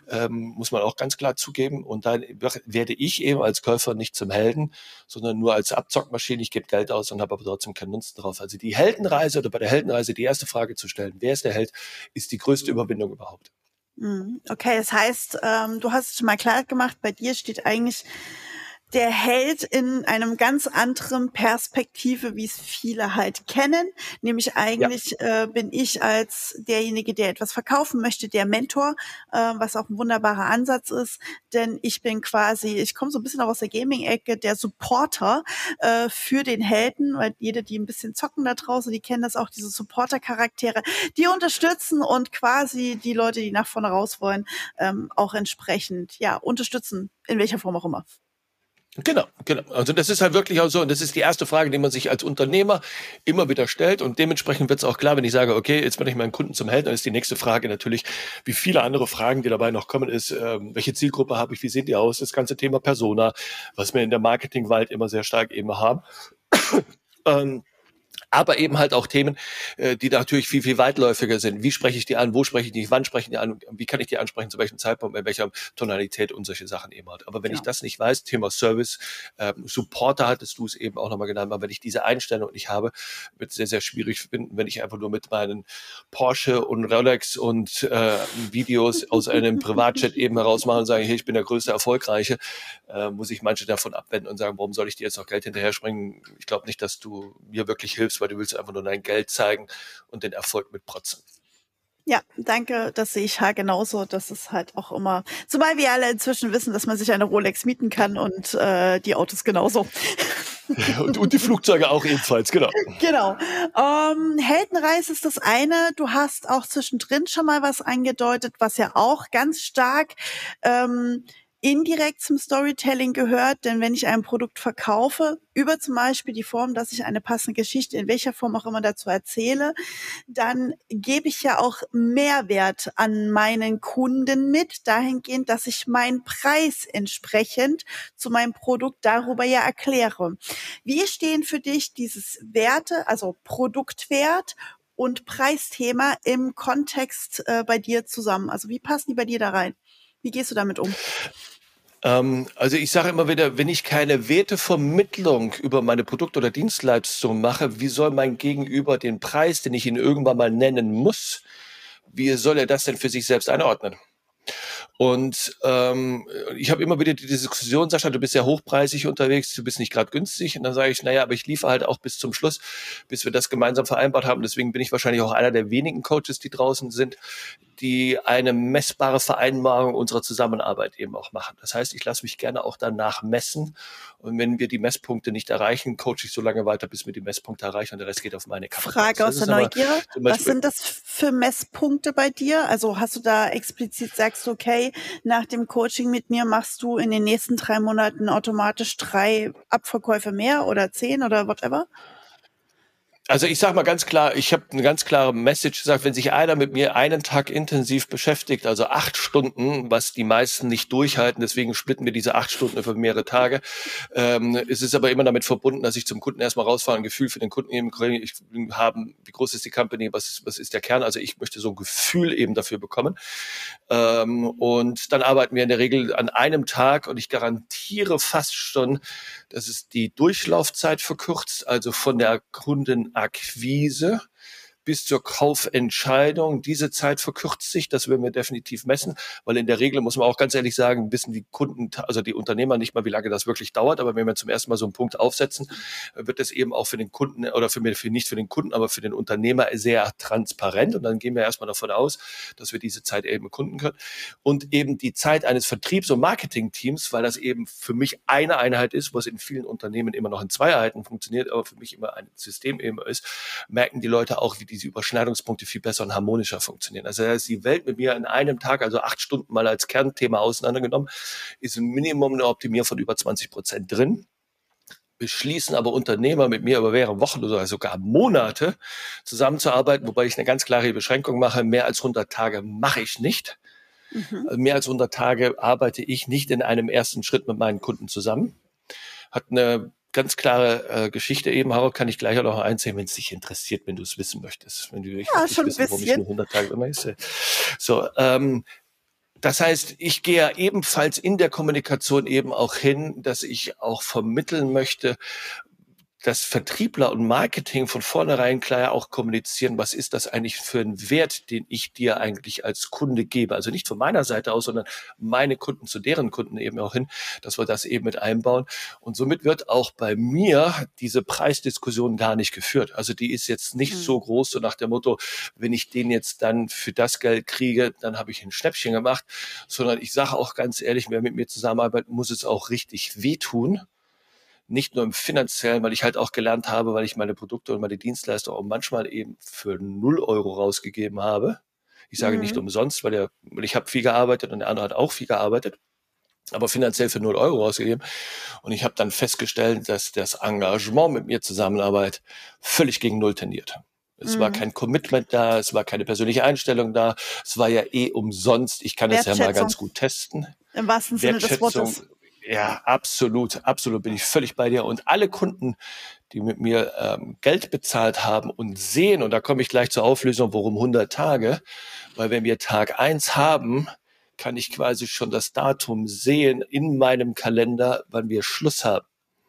Ähm, muss man auch ganz klar zugeben. Und dann werde ich eben als Käufer nicht zum Helden, sondern nur als Abzockmaschine. Ich gebe Geld aus und habe aber trotzdem keinen Nutzen drauf. Also die Heldenreise oder bei der Heldenreise die erste Frage zu stellen, wer ist der Held, ist die größte Überwindung überhaupt. Mhm. Okay, das heißt, ähm, du hast es schon mal klar gemacht, bei dir steht eigentlich der Held in einem ganz anderen Perspektive, wie es viele halt kennen. Nämlich eigentlich ja. äh, bin ich als derjenige, der etwas verkaufen möchte, der Mentor, äh, was auch ein wunderbarer Ansatz ist. Denn ich bin quasi, ich komme so ein bisschen auch aus der Gaming-Ecke, der Supporter äh, für den Helden, weil jede, die ein bisschen zocken da draußen, die kennen das auch, diese Supporter-Charaktere, die unterstützen und quasi die Leute, die nach vorne raus wollen, ähm, auch entsprechend ja unterstützen, in welcher Form auch immer. Genau, genau. Also das ist halt wirklich auch so, und das ist die erste Frage, die man sich als Unternehmer immer wieder stellt. Und dementsprechend wird es auch klar, wenn ich sage, okay, jetzt bin ich meinen Kunden zum Helden, dann ist die nächste Frage natürlich, wie viele andere Fragen, die dabei noch kommen, ist, ähm, welche Zielgruppe habe ich, wie sehen die aus, das ganze Thema Persona, was wir in der Marketingwelt immer sehr stark eben haben. ähm, aber eben halt auch Themen, äh, die natürlich viel, viel weitläufiger sind. Wie spreche ich die an? Wo spreche ich die? Wann spreche ich die an? Wie kann ich die ansprechen? Zu welchem Zeitpunkt? In welcher Tonalität und solche Sachen eben halt. Aber wenn ja. ich das nicht weiß, Thema Service, ähm, Supporter hattest du es eben auch nochmal genannt, aber wenn ich diese Einstellung nicht habe, wird es sehr, sehr schwierig finden, wenn ich einfach nur mit meinen Porsche und Rolex und äh, Videos aus einem Privatchat eben herausmache und sage, hey, ich bin der größte Erfolgreiche, äh, muss ich manche davon abwenden und sagen, warum soll ich dir jetzt noch Geld hinterher springen? Ich glaube nicht, dass du mir wirklich hilfst, weil du willst einfach nur dein Geld zeigen und den Erfolg mitprotzen. Ja, danke, das sehe ich halt genauso. Das ist halt auch immer, zumal wir alle inzwischen wissen, dass man sich eine Rolex mieten kann und äh, die Autos genauso. und, und, die Flugzeuge auch ebenfalls, genau. Genau. Ähm, Heldenreise ist das eine. Du hast auch zwischendrin schon mal was angedeutet, was ja auch ganz stark ähm, indirekt zum Storytelling gehört, denn wenn ich ein Produkt verkaufe, über zum Beispiel die Form, dass ich eine passende Geschichte in welcher Form auch immer dazu erzähle, dann gebe ich ja auch Mehrwert an meinen Kunden mit, dahingehend, dass ich meinen Preis entsprechend zu meinem Produkt darüber ja erkläre. Wie stehen für dich dieses Werte, also Produktwert und Preisthema im Kontext äh, bei dir zusammen? Also wie passen die bei dir da rein? Wie gehst du damit um? Ähm, also ich sage immer wieder, wenn ich keine Wertevermittlung über meine Produkte oder Dienstleistungen mache, wie soll mein Gegenüber den Preis, den ich ihn irgendwann mal nennen muss, wie soll er das denn für sich selbst einordnen? Und ähm, ich habe immer wieder die Diskussion, Sascha, du bist ja hochpreisig unterwegs, du bist nicht gerade günstig. Und dann sage ich, naja, aber ich liefere halt auch bis zum Schluss, bis wir das gemeinsam vereinbart haben. Deswegen bin ich wahrscheinlich auch einer der wenigen Coaches, die draußen sind, die eine messbare Vereinbarung unserer Zusammenarbeit eben auch machen. Das heißt, ich lasse mich gerne auch danach messen. Und wenn wir die Messpunkte nicht erreichen, coache ich so lange weiter, bis wir die Messpunkte erreichen und der Rest geht auf meine Kappe. Frage aus der Neugier. Was sind das für Messpunkte bei dir? Also hast du da explizit sagst okay, nach dem Coaching mit mir machst du in den nächsten drei Monaten automatisch drei Abverkäufe mehr oder zehn oder whatever? Also ich sage mal ganz klar, ich habe eine ganz klare Message gesagt, wenn sich einer mit mir einen Tag intensiv beschäftigt, also acht Stunden, was die meisten nicht durchhalten, deswegen splitten wir diese acht Stunden für mehrere Tage. Ähm, es ist aber immer damit verbunden, dass ich zum Kunden erstmal rausfahre, ein Gefühl für den Kunden eben ich haben, wie groß ist die Company, was ist, was ist der Kern. Also ich möchte so ein Gefühl eben dafür bekommen. Ähm, und dann arbeiten wir in der Regel an einem Tag und ich garantiere fast schon, dass es die Durchlaufzeit verkürzt, also von der Kundenakquise bis zur Kaufentscheidung. Diese Zeit verkürzt sich, das werden wir definitiv messen, weil in der Regel muss man auch ganz ehrlich sagen, wissen die Kunden, also die Unternehmer nicht mal, wie lange das wirklich dauert. Aber wenn wir zum ersten Mal so einen Punkt aufsetzen, wird das eben auch für den Kunden oder für mich, für nicht für den Kunden, aber für den Unternehmer sehr transparent. Und dann gehen wir erstmal davon aus, dass wir diese Zeit eben kunden können. Und eben die Zeit eines Vertriebs- und Marketingteams, weil das eben für mich eine Einheit ist, was in vielen Unternehmen immer noch in zwei Einheiten funktioniert, aber für mich immer ein System eben ist, merken die Leute auch, wie diese Überschneidungspunkte viel besser und harmonischer funktionieren. Also da ist die Welt mit mir in einem Tag, also acht Stunden mal als Kernthema auseinandergenommen, ist ein Minimum eine Optimierung von über 20 Prozent drin beschließen aber Unternehmer mit mir über mehrere Wochen oder sogar Monate zusammenzuarbeiten, wobei ich eine ganz klare Beschränkung mache. Mehr als 100 Tage mache ich nicht. Mhm. Mehr als 100 Tage arbeite ich nicht in einem ersten Schritt mit meinen Kunden zusammen. Hat eine ganz klare äh, Geschichte eben, Harold, kann ich gleich auch noch einzählen, wenn es dich interessiert, wenn du es wissen möchtest. Wenn du ja, schon wissen, ein warum ich nur 100 Tage immer ist. So, ähm, das heißt, ich gehe ja ebenfalls in der Kommunikation eben auch hin, dass ich auch vermitteln möchte, dass Vertriebler und Marketing von vornherein klar auch kommunizieren, was ist das eigentlich für ein Wert, den ich dir eigentlich als Kunde gebe. Also nicht von meiner Seite aus, sondern meine Kunden zu deren Kunden eben auch hin, dass wir das eben mit einbauen. Und somit wird auch bei mir diese Preisdiskussion gar nicht geführt. Also die ist jetzt nicht mhm. so groß, so nach dem Motto, wenn ich den jetzt dann für das Geld kriege, dann habe ich ein Schnäppchen gemacht, sondern ich sage auch ganz ehrlich, wer mit mir zusammenarbeitet, muss es auch richtig wehtun nicht nur im finanziellen, weil ich halt auch gelernt habe, weil ich meine Produkte und meine Dienstleistungen auch manchmal eben für null Euro rausgegeben habe. Ich sage mhm. nicht umsonst, weil, der, weil ich habe viel gearbeitet und der andere hat auch viel gearbeitet, aber finanziell für null Euro rausgegeben. Und ich habe dann festgestellt, dass das Engagement mit mir Zusammenarbeit völlig gegen null tendiert. Es mhm. war kein Commitment da, es war keine persönliche Einstellung da, es war ja eh umsonst. Ich kann es ja mal ganz gut testen. Im wahrsten Sinne des Wortes. Ja, absolut, absolut bin ich völlig bei dir. Und alle Kunden, die mit mir ähm, Geld bezahlt haben und sehen, und da komme ich gleich zur Auflösung, warum 100 Tage, weil wenn wir Tag eins haben, kann ich quasi schon das Datum sehen in meinem Kalender, wann wir Schluss haben.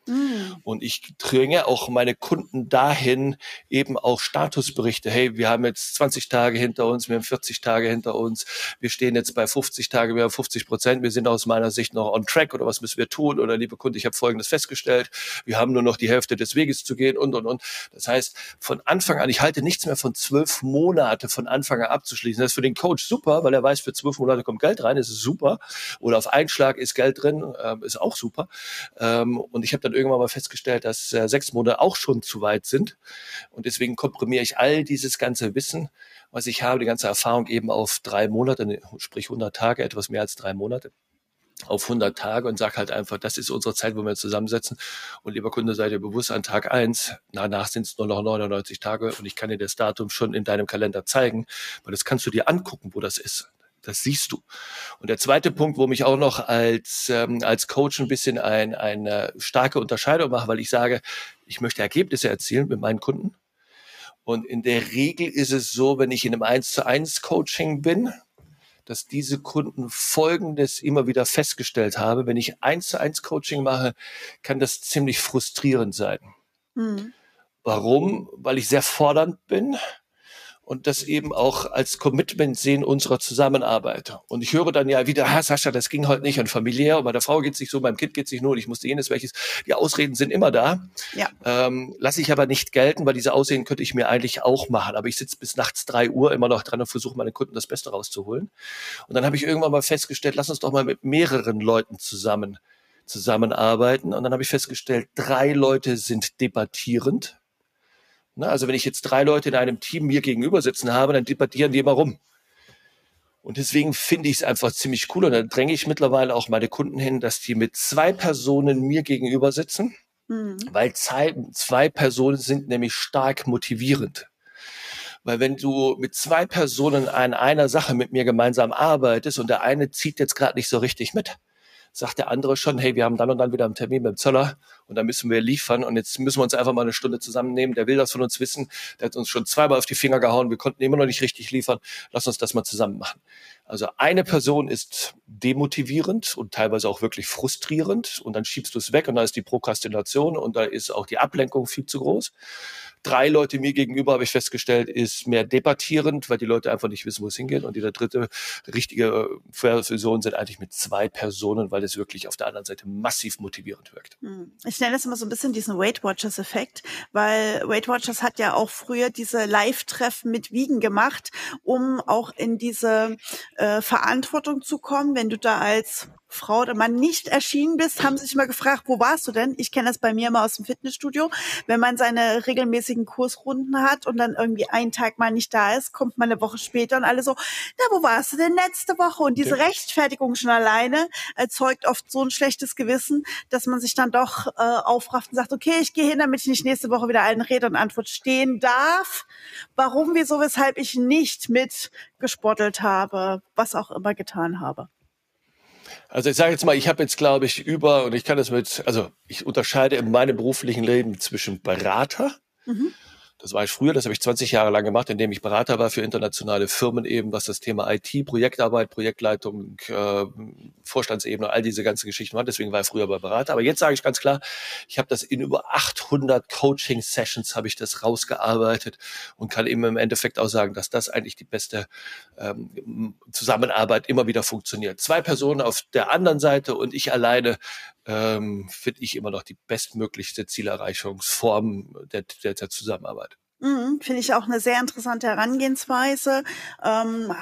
Mhm. Und ich dränge auch meine Kunden dahin, eben auch Statusberichte. Hey, wir haben jetzt 20 Tage hinter uns, wir haben 40 Tage hinter uns, wir stehen jetzt bei 50 Tage, wir haben 50 Prozent, wir sind aus meiner Sicht noch on track oder was müssen wir tun? Oder liebe Kunde, ich habe Folgendes festgestellt, wir haben nur noch die Hälfte des Weges zu gehen und, und, und. Das heißt, von Anfang an, ich halte nichts mehr von zwölf Monate von Anfang an abzuschließen. Das ist für den Coach super, weil er weiß, für zwölf Monate kommt Geld rein, das ist super. Oder auf Einschlag ist Geld drin, äh, ist auch super. Ähm, und ich habe dann dann irgendwann mal festgestellt, dass äh, sechs Monate auch schon zu weit sind. Und deswegen komprimiere ich all dieses ganze Wissen, was ich habe, die ganze Erfahrung eben auf drei Monate, sprich 100 Tage, etwas mehr als drei Monate. auf 100 Tage und sag halt einfach, das ist unsere Zeit, wo wir zusammensetzen. Und lieber Kunde, sei dir bewusst, an Tag eins, danach sind es nur noch 99 Tage und ich kann dir das Datum schon in deinem Kalender zeigen, weil das kannst du dir angucken, wo das ist. Das siehst du. Und der zweite Punkt, wo mich auch noch als, ähm, als Coach ein bisschen ein, eine starke Unterscheidung mache, weil ich sage, ich möchte Ergebnisse erzielen mit meinen Kunden. Und in der Regel ist es so, wenn ich in einem 1 zu 1 Coaching bin, dass diese Kunden Folgendes immer wieder festgestellt habe. Wenn ich eins zu eins Coaching mache, kann das ziemlich frustrierend sein. Mhm. Warum? Weil ich sehr fordernd bin und das eben auch als Commitment sehen unserer Zusammenarbeit. Und ich höre dann ja wieder, ah, Sascha, das ging heute nicht und familiär, und bei der Frau geht's nicht so, beim Kind geht's nicht nur, und ich musste jenes, welches. Die Ausreden sind immer da. Ja. Ähm, lasse ich aber nicht gelten, weil diese Ausreden könnte ich mir eigentlich auch machen. Aber ich sitze bis nachts drei Uhr immer noch dran und versuche meinen Kunden das Beste rauszuholen. Und dann habe ich irgendwann mal festgestellt, lass uns doch mal mit mehreren Leuten zusammen zusammenarbeiten. Und dann habe ich festgestellt, drei Leute sind debattierend Ne? Also wenn ich jetzt drei Leute in einem Team mir gegenüber sitzen habe, dann debattieren die immer rum. Und deswegen finde ich es einfach ziemlich cool. Und dann dränge ich mittlerweile auch meine Kunden hin, dass die mit zwei Personen mir gegenüber sitzen, mhm. weil zwei, zwei Personen sind nämlich stark motivierend. Weil wenn du mit zwei Personen an einer Sache mit mir gemeinsam arbeitest und der eine zieht jetzt gerade nicht so richtig mit, sagt der andere schon, hey, wir haben dann und dann wieder einen Termin mit dem Zöller und dann müssen wir liefern und jetzt müssen wir uns einfach mal eine Stunde zusammennehmen. Der will das von uns wissen. Der hat uns schon zweimal auf die Finger gehauen. Wir konnten immer noch nicht richtig liefern. Lass uns das mal zusammen machen. Also eine Person ist demotivierend und teilweise auch wirklich frustrierend und dann schiebst du es weg und da ist die Prokrastination und da ist auch die Ablenkung viel zu groß drei Leute mir gegenüber, habe ich festgestellt, ist mehr debattierend, weil die Leute einfach nicht wissen, wo es hingeht. Und die dritte richtige Fusion sind eigentlich mit zwei Personen, weil es wirklich auf der anderen Seite massiv motivierend wirkt. Hm. Ich nenne das immer so ein bisschen diesen Weight Watchers Effekt, weil Weight Watchers hat ja auch früher diese Live-Treffen mit Wiegen gemacht, um auch in diese äh, Verantwortung zu kommen, wenn du da als Frau oder Mann nicht erschienen bist, haben sich immer gefragt, wo warst du denn? Ich kenne das bei mir immer aus dem Fitnessstudio. Wenn man seine regelmäßigen Kursrunden hat und dann irgendwie einen Tag mal nicht da ist, kommt man eine Woche später und alle so, na, wo warst du denn letzte Woche? Und diese Rechtfertigung schon alleine erzeugt oft so ein schlechtes Gewissen, dass man sich dann doch äh, aufrafft und sagt, okay, ich gehe hin, damit ich nicht nächste Woche wieder allen Rede und Antwort stehen darf. Warum, wieso, weshalb ich nicht mit gespottelt habe, was auch immer getan habe. Also ich sage jetzt mal, ich habe jetzt, glaube ich, über, und ich kann das mit, also ich unterscheide in meinem beruflichen Leben zwischen Berater, mhm. Das war ich früher, das habe ich 20 Jahre lang gemacht, indem ich Berater war für internationale Firmen eben, was das Thema IT, Projektarbeit, Projektleitung, äh, Vorstandsebene, all diese ganzen Geschichten war. Deswegen war ich früher bei Berater. Aber jetzt sage ich ganz klar, ich habe das in über 800 Coaching-Sessions habe ich das rausgearbeitet und kann eben im Endeffekt auch sagen, dass das eigentlich die beste ähm, Zusammenarbeit immer wieder funktioniert. Zwei Personen auf der anderen Seite und ich alleine ähm, finde ich immer noch die bestmöglichste Zielerreichungsform der, der, der Zusammenarbeit. Mhm, Finde ich auch eine sehr interessante Herangehensweise. Ähm,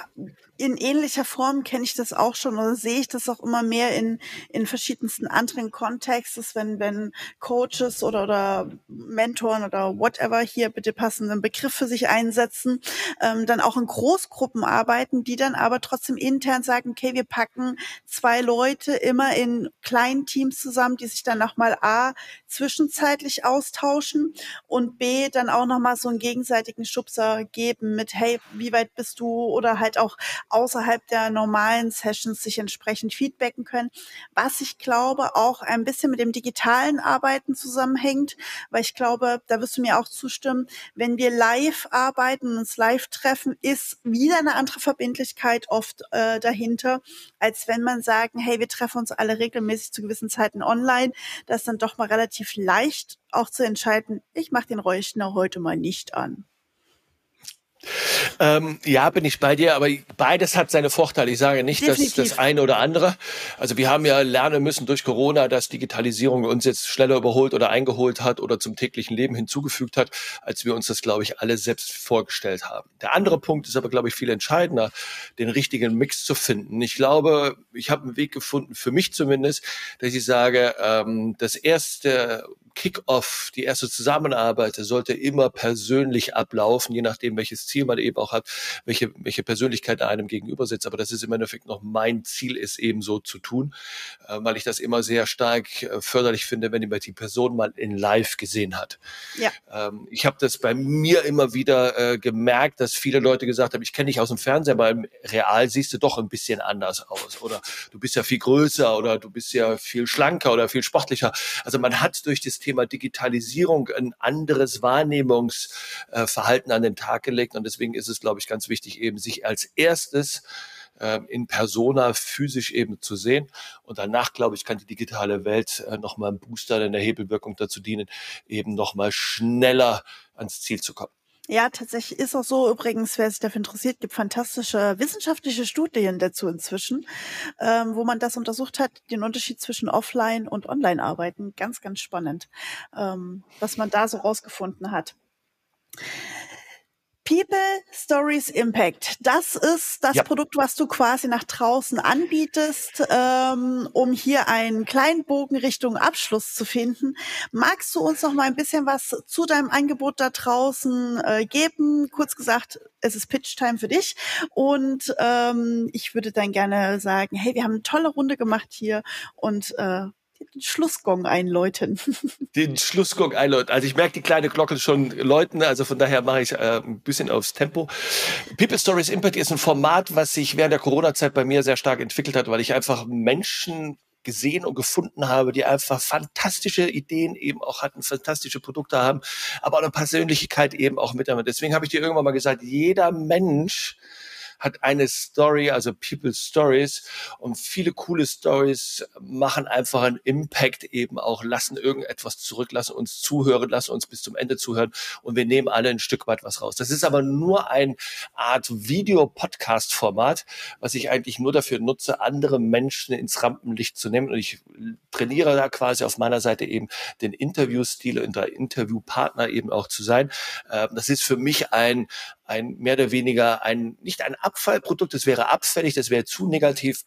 in ähnlicher Form kenne ich das auch schon oder sehe ich das auch immer mehr in, in verschiedensten anderen Kontexten, wenn, wenn Coaches oder, oder Mentoren oder whatever hier bitte passenden Begriff für sich einsetzen, ähm, dann auch in Großgruppen arbeiten, die dann aber trotzdem intern sagen, okay, wir packen zwei Leute immer in kleinen Teams zusammen, die sich dann nochmal A, zwischenzeitlich austauschen und B, dann auch nochmal so einen gegenseitigen Schubser geben mit, hey, wie weit bist du? Oder halt auch außerhalb der normalen Sessions sich entsprechend feedbacken können, was ich glaube auch ein bisschen mit dem digitalen Arbeiten zusammenhängt, weil ich glaube, da wirst du mir auch zustimmen, wenn wir live arbeiten, uns live treffen, ist wieder eine andere Verbindlichkeit oft äh, dahinter, als wenn man sagen, hey, wir treffen uns alle regelmäßig zu gewissen Zeiten online. Das ist dann doch mal relativ leicht auch zu entscheiden, ich mache den Rechner heute mal nicht an. Ähm, ja, bin ich bei dir, aber beides hat seine Vorteile. Ich sage nicht, Definitiv. dass das eine oder andere. Also wir haben ja lernen müssen durch Corona, dass Digitalisierung uns jetzt schneller überholt oder eingeholt hat oder zum täglichen Leben hinzugefügt hat, als wir uns das, glaube ich, alle selbst vorgestellt haben. Der andere Punkt ist aber, glaube ich, viel entscheidender, den richtigen Mix zu finden. Ich glaube, ich habe einen Weg gefunden, für mich zumindest, dass ich sage, ähm, das erste Kick-off, die erste Zusammenarbeit sollte immer persönlich ablaufen, je nachdem, welches Ziel man eben auch hat, welche, welche Persönlichkeit einem gegenüber sitzt. Aber das ist im Endeffekt noch mein Ziel, ist eben so zu tun, äh, weil ich das immer sehr stark äh, förderlich finde, wenn die Person mal in live gesehen hat. Ja. Ähm, ich habe das bei mir immer wieder äh, gemerkt, dass viele Leute gesagt haben, ich kenne dich aus dem Fernseher, aber im Real siehst du doch ein bisschen anders aus. Oder du bist ja viel größer oder du bist ja viel schlanker oder viel sportlicher. Also man hat durch das Thema Digitalisierung ein anderes Wahrnehmungsverhalten an den Tag gelegt. Und deswegen ist es, glaube ich, ganz wichtig, eben sich als erstes ähm, in Persona physisch eben zu sehen. Und danach, glaube ich, kann die digitale Welt äh, nochmal ein Booster in der Hebelwirkung dazu dienen, eben nochmal schneller ans Ziel zu kommen. Ja, tatsächlich ist auch so. Übrigens, wer sich dafür interessiert, gibt fantastische wissenschaftliche Studien dazu inzwischen, ähm, wo man das untersucht hat, den Unterschied zwischen Offline- und Online-Arbeiten. Ganz, ganz spannend, ähm, was man da so rausgefunden hat. People Stories Impact. Das ist das ja. Produkt, was du quasi nach draußen anbietest, ähm, um hier einen kleinen Bogen Richtung Abschluss zu finden. Magst du uns noch mal ein bisschen was zu deinem Angebot da draußen äh, geben? Kurz gesagt, es ist Pitch Time für dich und ähm, ich würde dann gerne sagen, hey, wir haben eine tolle Runde gemacht hier und äh, den Schlussgong einläuten. Den Schlussgong einläuten. Also ich merke die kleine Glocke schon läuten, also von daher mache ich äh, ein bisschen aufs Tempo. People Stories Impact ist ein Format, was sich während der Corona-Zeit bei mir sehr stark entwickelt hat, weil ich einfach Menschen gesehen und gefunden habe, die einfach fantastische Ideen eben auch hatten, fantastische Produkte haben, aber auch eine Persönlichkeit eben auch mit damit. Deswegen habe ich dir irgendwann mal gesagt, jeder Mensch hat eine Story, also People Stories und viele coole Stories machen einfach einen Impact eben auch, lassen irgendetwas zurück, lassen uns zuhören, lassen uns bis zum Ende zuhören und wir nehmen alle ein Stück weit was raus. Das ist aber nur ein Art Video-Podcast-Format, was ich eigentlich nur dafür nutze, andere Menschen ins Rampenlicht zu nehmen und ich trainiere da quasi auf meiner Seite eben den Interviewstil und der Interviewpartner eben auch zu sein. Ähm, das ist für mich ein, ein mehr oder weniger ein, nicht ein Abfallprodukt, das wäre abfällig, das wäre zu negativ.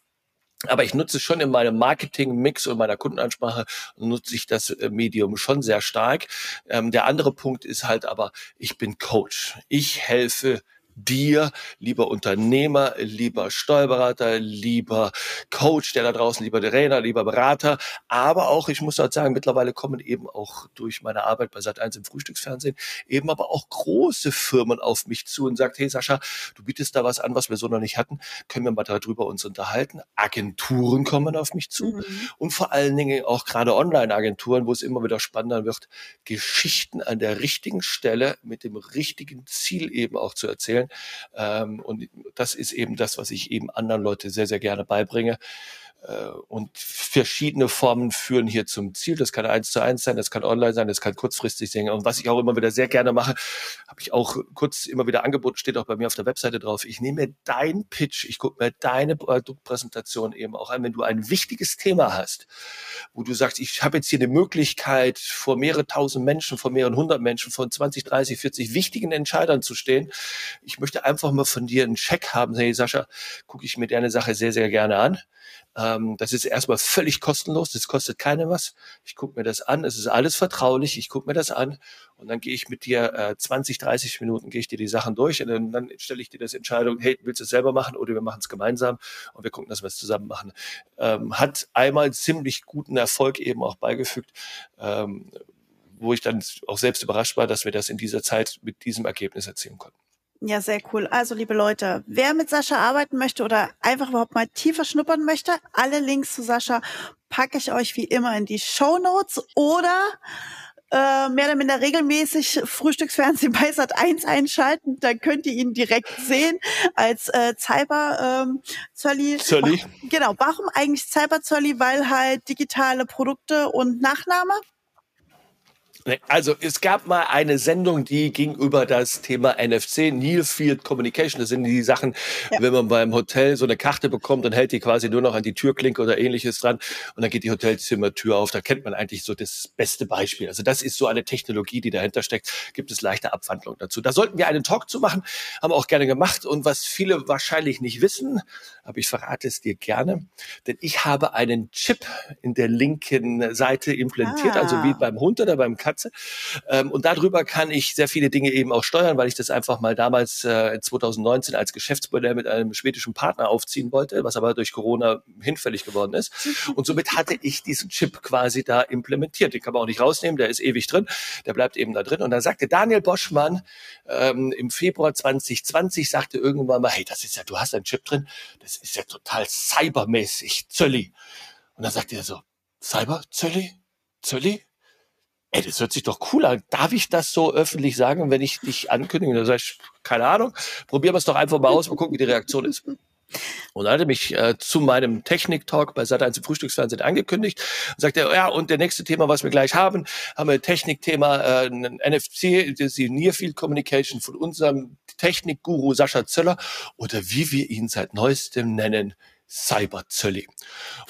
Aber ich nutze schon in meinem Marketing-Mix und meiner Kundenansprache nutze ich das äh, Medium schon sehr stark. Ähm, der andere Punkt ist halt aber, ich bin Coach. Ich helfe dir, lieber Unternehmer, lieber Steuerberater, lieber Coach, der da draußen, lieber Trainer, lieber Berater. Aber auch, ich muss halt sagen, mittlerweile kommen eben auch durch meine Arbeit bei Sat1 im Frühstücksfernsehen eben aber auch große Firmen auf mich zu und sagt, hey Sascha, du bietest da was an, was wir so noch nicht hatten. Können wir mal darüber uns unterhalten? Agenturen kommen auf mich zu mhm. und vor allen Dingen auch gerade Online-Agenturen, wo es immer wieder spannender wird, Geschichten an der richtigen Stelle mit dem richtigen Ziel eben auch zu erzählen entwickeln. Ähm, und das ist eben das, was ich eben anderen Leute sehr, sehr gerne beibringe. Äh, und verschiedene Formen führen hier zum Ziel. Das kann eins zu eins sein, das kann online sein, das kann kurzfristig sein. Und was ich auch immer wieder sehr gerne mache, habe ich auch kurz immer wieder angeboten, steht auch bei mir auf der Webseite drauf. Ich nehme mir deinen Pitch, ich gucke mir deine Produktpräsentation eben auch an, wenn du ein wichtiges Thema hast, wo du sagst, ich habe jetzt hier eine Möglichkeit, vor mehrere tausend Menschen, vor mehreren hundert Menschen, vor 20, 30, 40 wichtigen Entscheidern zu stehen. Ich möchte einfach mal von dir einen Check haben. Hey Sascha, gucke ich mir deine Sache sehr, sehr gerne an. Ähm, das ist erstmal völlig kostenlos, das kostet keinem was. Ich gucke mir das an, es ist alles vertraulich, ich gucke mir das an und dann gehe ich mit dir äh, 20, 30 Minuten, gehe ich dir die Sachen durch und dann, dann stelle ich dir das Entscheidung, hey, willst du es selber machen oder wir machen es gemeinsam und wir gucken, dass wir es zusammen machen. Ähm, hat einmal ziemlich guten Erfolg eben auch beigefügt. Ähm, wo ich dann auch selbst überrascht war, dass wir das in dieser Zeit mit diesem Ergebnis erzielen konnten. Ja, sehr cool. Also, liebe Leute, wer mit Sascha arbeiten möchte oder einfach überhaupt mal tiefer schnuppern möchte, alle Links zu Sascha packe ich euch wie immer in die Show Notes oder äh, mehr oder minder regelmäßig Frühstücksfernsehen bei Sat 1 einschalten. Dann könnt ihr ihn direkt sehen als äh, Cyber ähm, Zölli. Zölli. Genau. Warum eigentlich Cyber Zölli? Weil halt digitale Produkte und Nachname Also es gab mal eine Sendung, die ging über das Thema NFC, Near Field Communication. Das sind die Sachen, ja. wenn man beim Hotel so eine Karte bekommt und hält die quasi nur noch an die Türklinke oder ähnliches dran und dann geht die Hotelzimmertür auf. Da kennt man eigentlich so das beste Beispiel. Also das ist so eine Technologie, die dahinter steckt. Gibt es leichte Abwandlungen dazu. Da sollten wir einen Talk zu machen, haben wir auch gerne gemacht. Und was viele wahrscheinlich nicht wissen, aber ich verrate es dir gerne, denn ich habe einen Chip in der linken Seite implantiert, ah. also wie beim Hund oder beim Katze Katze. Ähm, und darüber kann ich sehr viele Dinge eben auch steuern, weil ich das einfach mal damals äh, 2019 als Geschäftsmodell mit einem schwedischen Partner aufziehen wollte, was aber durch Corona hinfällig geworden ist. Und somit hatte ich diesen Chip quasi da implementiert. Den kann man auch nicht rausnehmen, der ist ewig drin, der bleibt eben da drin. Und dann sagte Daniel Boschmann ähm, im Februar 2020, sagte irgendwann mal, hey, das ist ja, du hast einen Chip drin, das ist ja total cybermäßig, Zölli. Und dann sagte er so, Cyber, Zölli, Zölli? Ey, das hört sich doch cool an. Darf ich das so öffentlich sagen, wenn ich dich ankündige? Dann sag ich, keine Ahnung, probieren wir es doch einfach mal aus, mal gucken, wie die Reaktion ist. Und dann hat er mich äh, zu meinem Technik-Talk bei Sat1 im Frühstücksfernsehen angekündigt und sagte, ja, und der nächste Thema, was wir gleich haben, haben wir Technikthema äh, ein NFC, das ist die Near Field Communication von unserem Technikguru Sascha Zöller oder wie wir ihn seit neuestem nennen, Cyberzölli.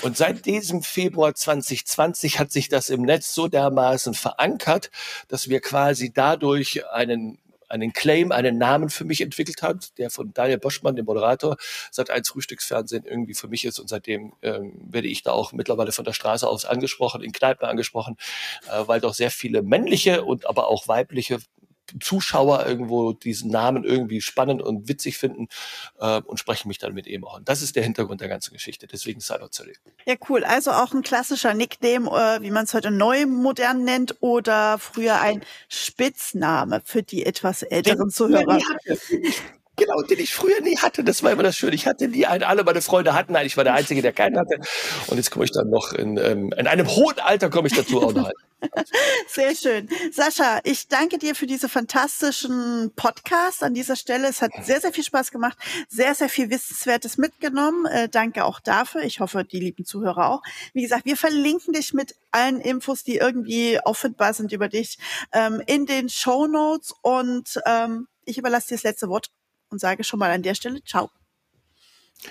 Und seit diesem Februar 2020 hat sich das im Netz so dermaßen verankert, dass wir quasi dadurch einen einen Claim, einen Namen für mich entwickelt hat, der von Daniel Boschmann, dem Moderator, seit eins Frühstücksfernsehen irgendwie für mich ist und seitdem ähm, werde ich da auch mittlerweile von der Straße aus angesprochen, in Kneipen angesprochen, äh, weil doch sehr viele männliche und aber auch weibliche Zuschauer irgendwo diesen Namen irgendwie spannend und witzig finden äh, und sprechen mich dann mit ihm auch. Und das ist der Hintergrund der ganzen Geschichte. Deswegen Cyberzelle. Ja, cool. Also auch ein klassischer Nickname, äh, wie man es heute neu modern nennt, oder früher ein Spitzname für die etwas älteren Zuhörer. Genau, den ich früher nie hatte. Das war immer das Schöne. Ich hatte nie einen. Alle meine Freunde hatten Nein, Ich war der Einzige, der keinen hatte. Und jetzt komme ich dann noch in, ähm, in einem hohen Alter komme ich dazu auch noch. Sehr schön. Sascha, ich danke dir für diese fantastischen Podcasts an dieser Stelle. Es hat sehr, sehr viel Spaß gemacht, sehr, sehr viel Wissenswertes mitgenommen. Äh, danke auch dafür. Ich hoffe, die lieben Zuhörer auch. Wie gesagt, wir verlinken dich mit allen Infos, die irgendwie auffindbar sind über dich, ähm, in den Show Notes und ähm, ich überlasse dir das letzte Wort und sage schon mal an der Stelle Ciao.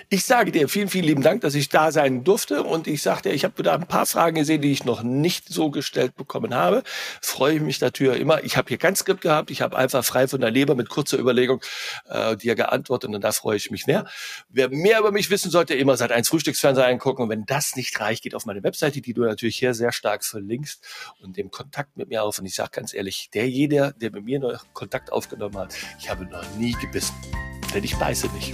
Ich sage dir vielen, vielen lieben Dank, dass ich da sein durfte. Und ich sage dir, ich habe da ein paar Fragen gesehen, die ich noch nicht so gestellt bekommen habe. Freue mich natürlich immer. Ich habe hier kein Skript gehabt. Ich habe einfach frei von der Leber mit kurzer Überlegung äh, dir geantwortet. Und da freue ich mich mehr. Wer mehr über mich wissen sollte, immer seit eins Frühstücksfernseher angucken. Und wenn das nicht reicht, geht auf meine Webseite, die du natürlich hier sehr stark verlinkst und dem Kontakt mit mir auf. Und ich sage ganz ehrlich, der jeder, der mit mir noch Kontakt aufgenommen hat, ich habe noch nie gebissen. Denn ich beiße nicht.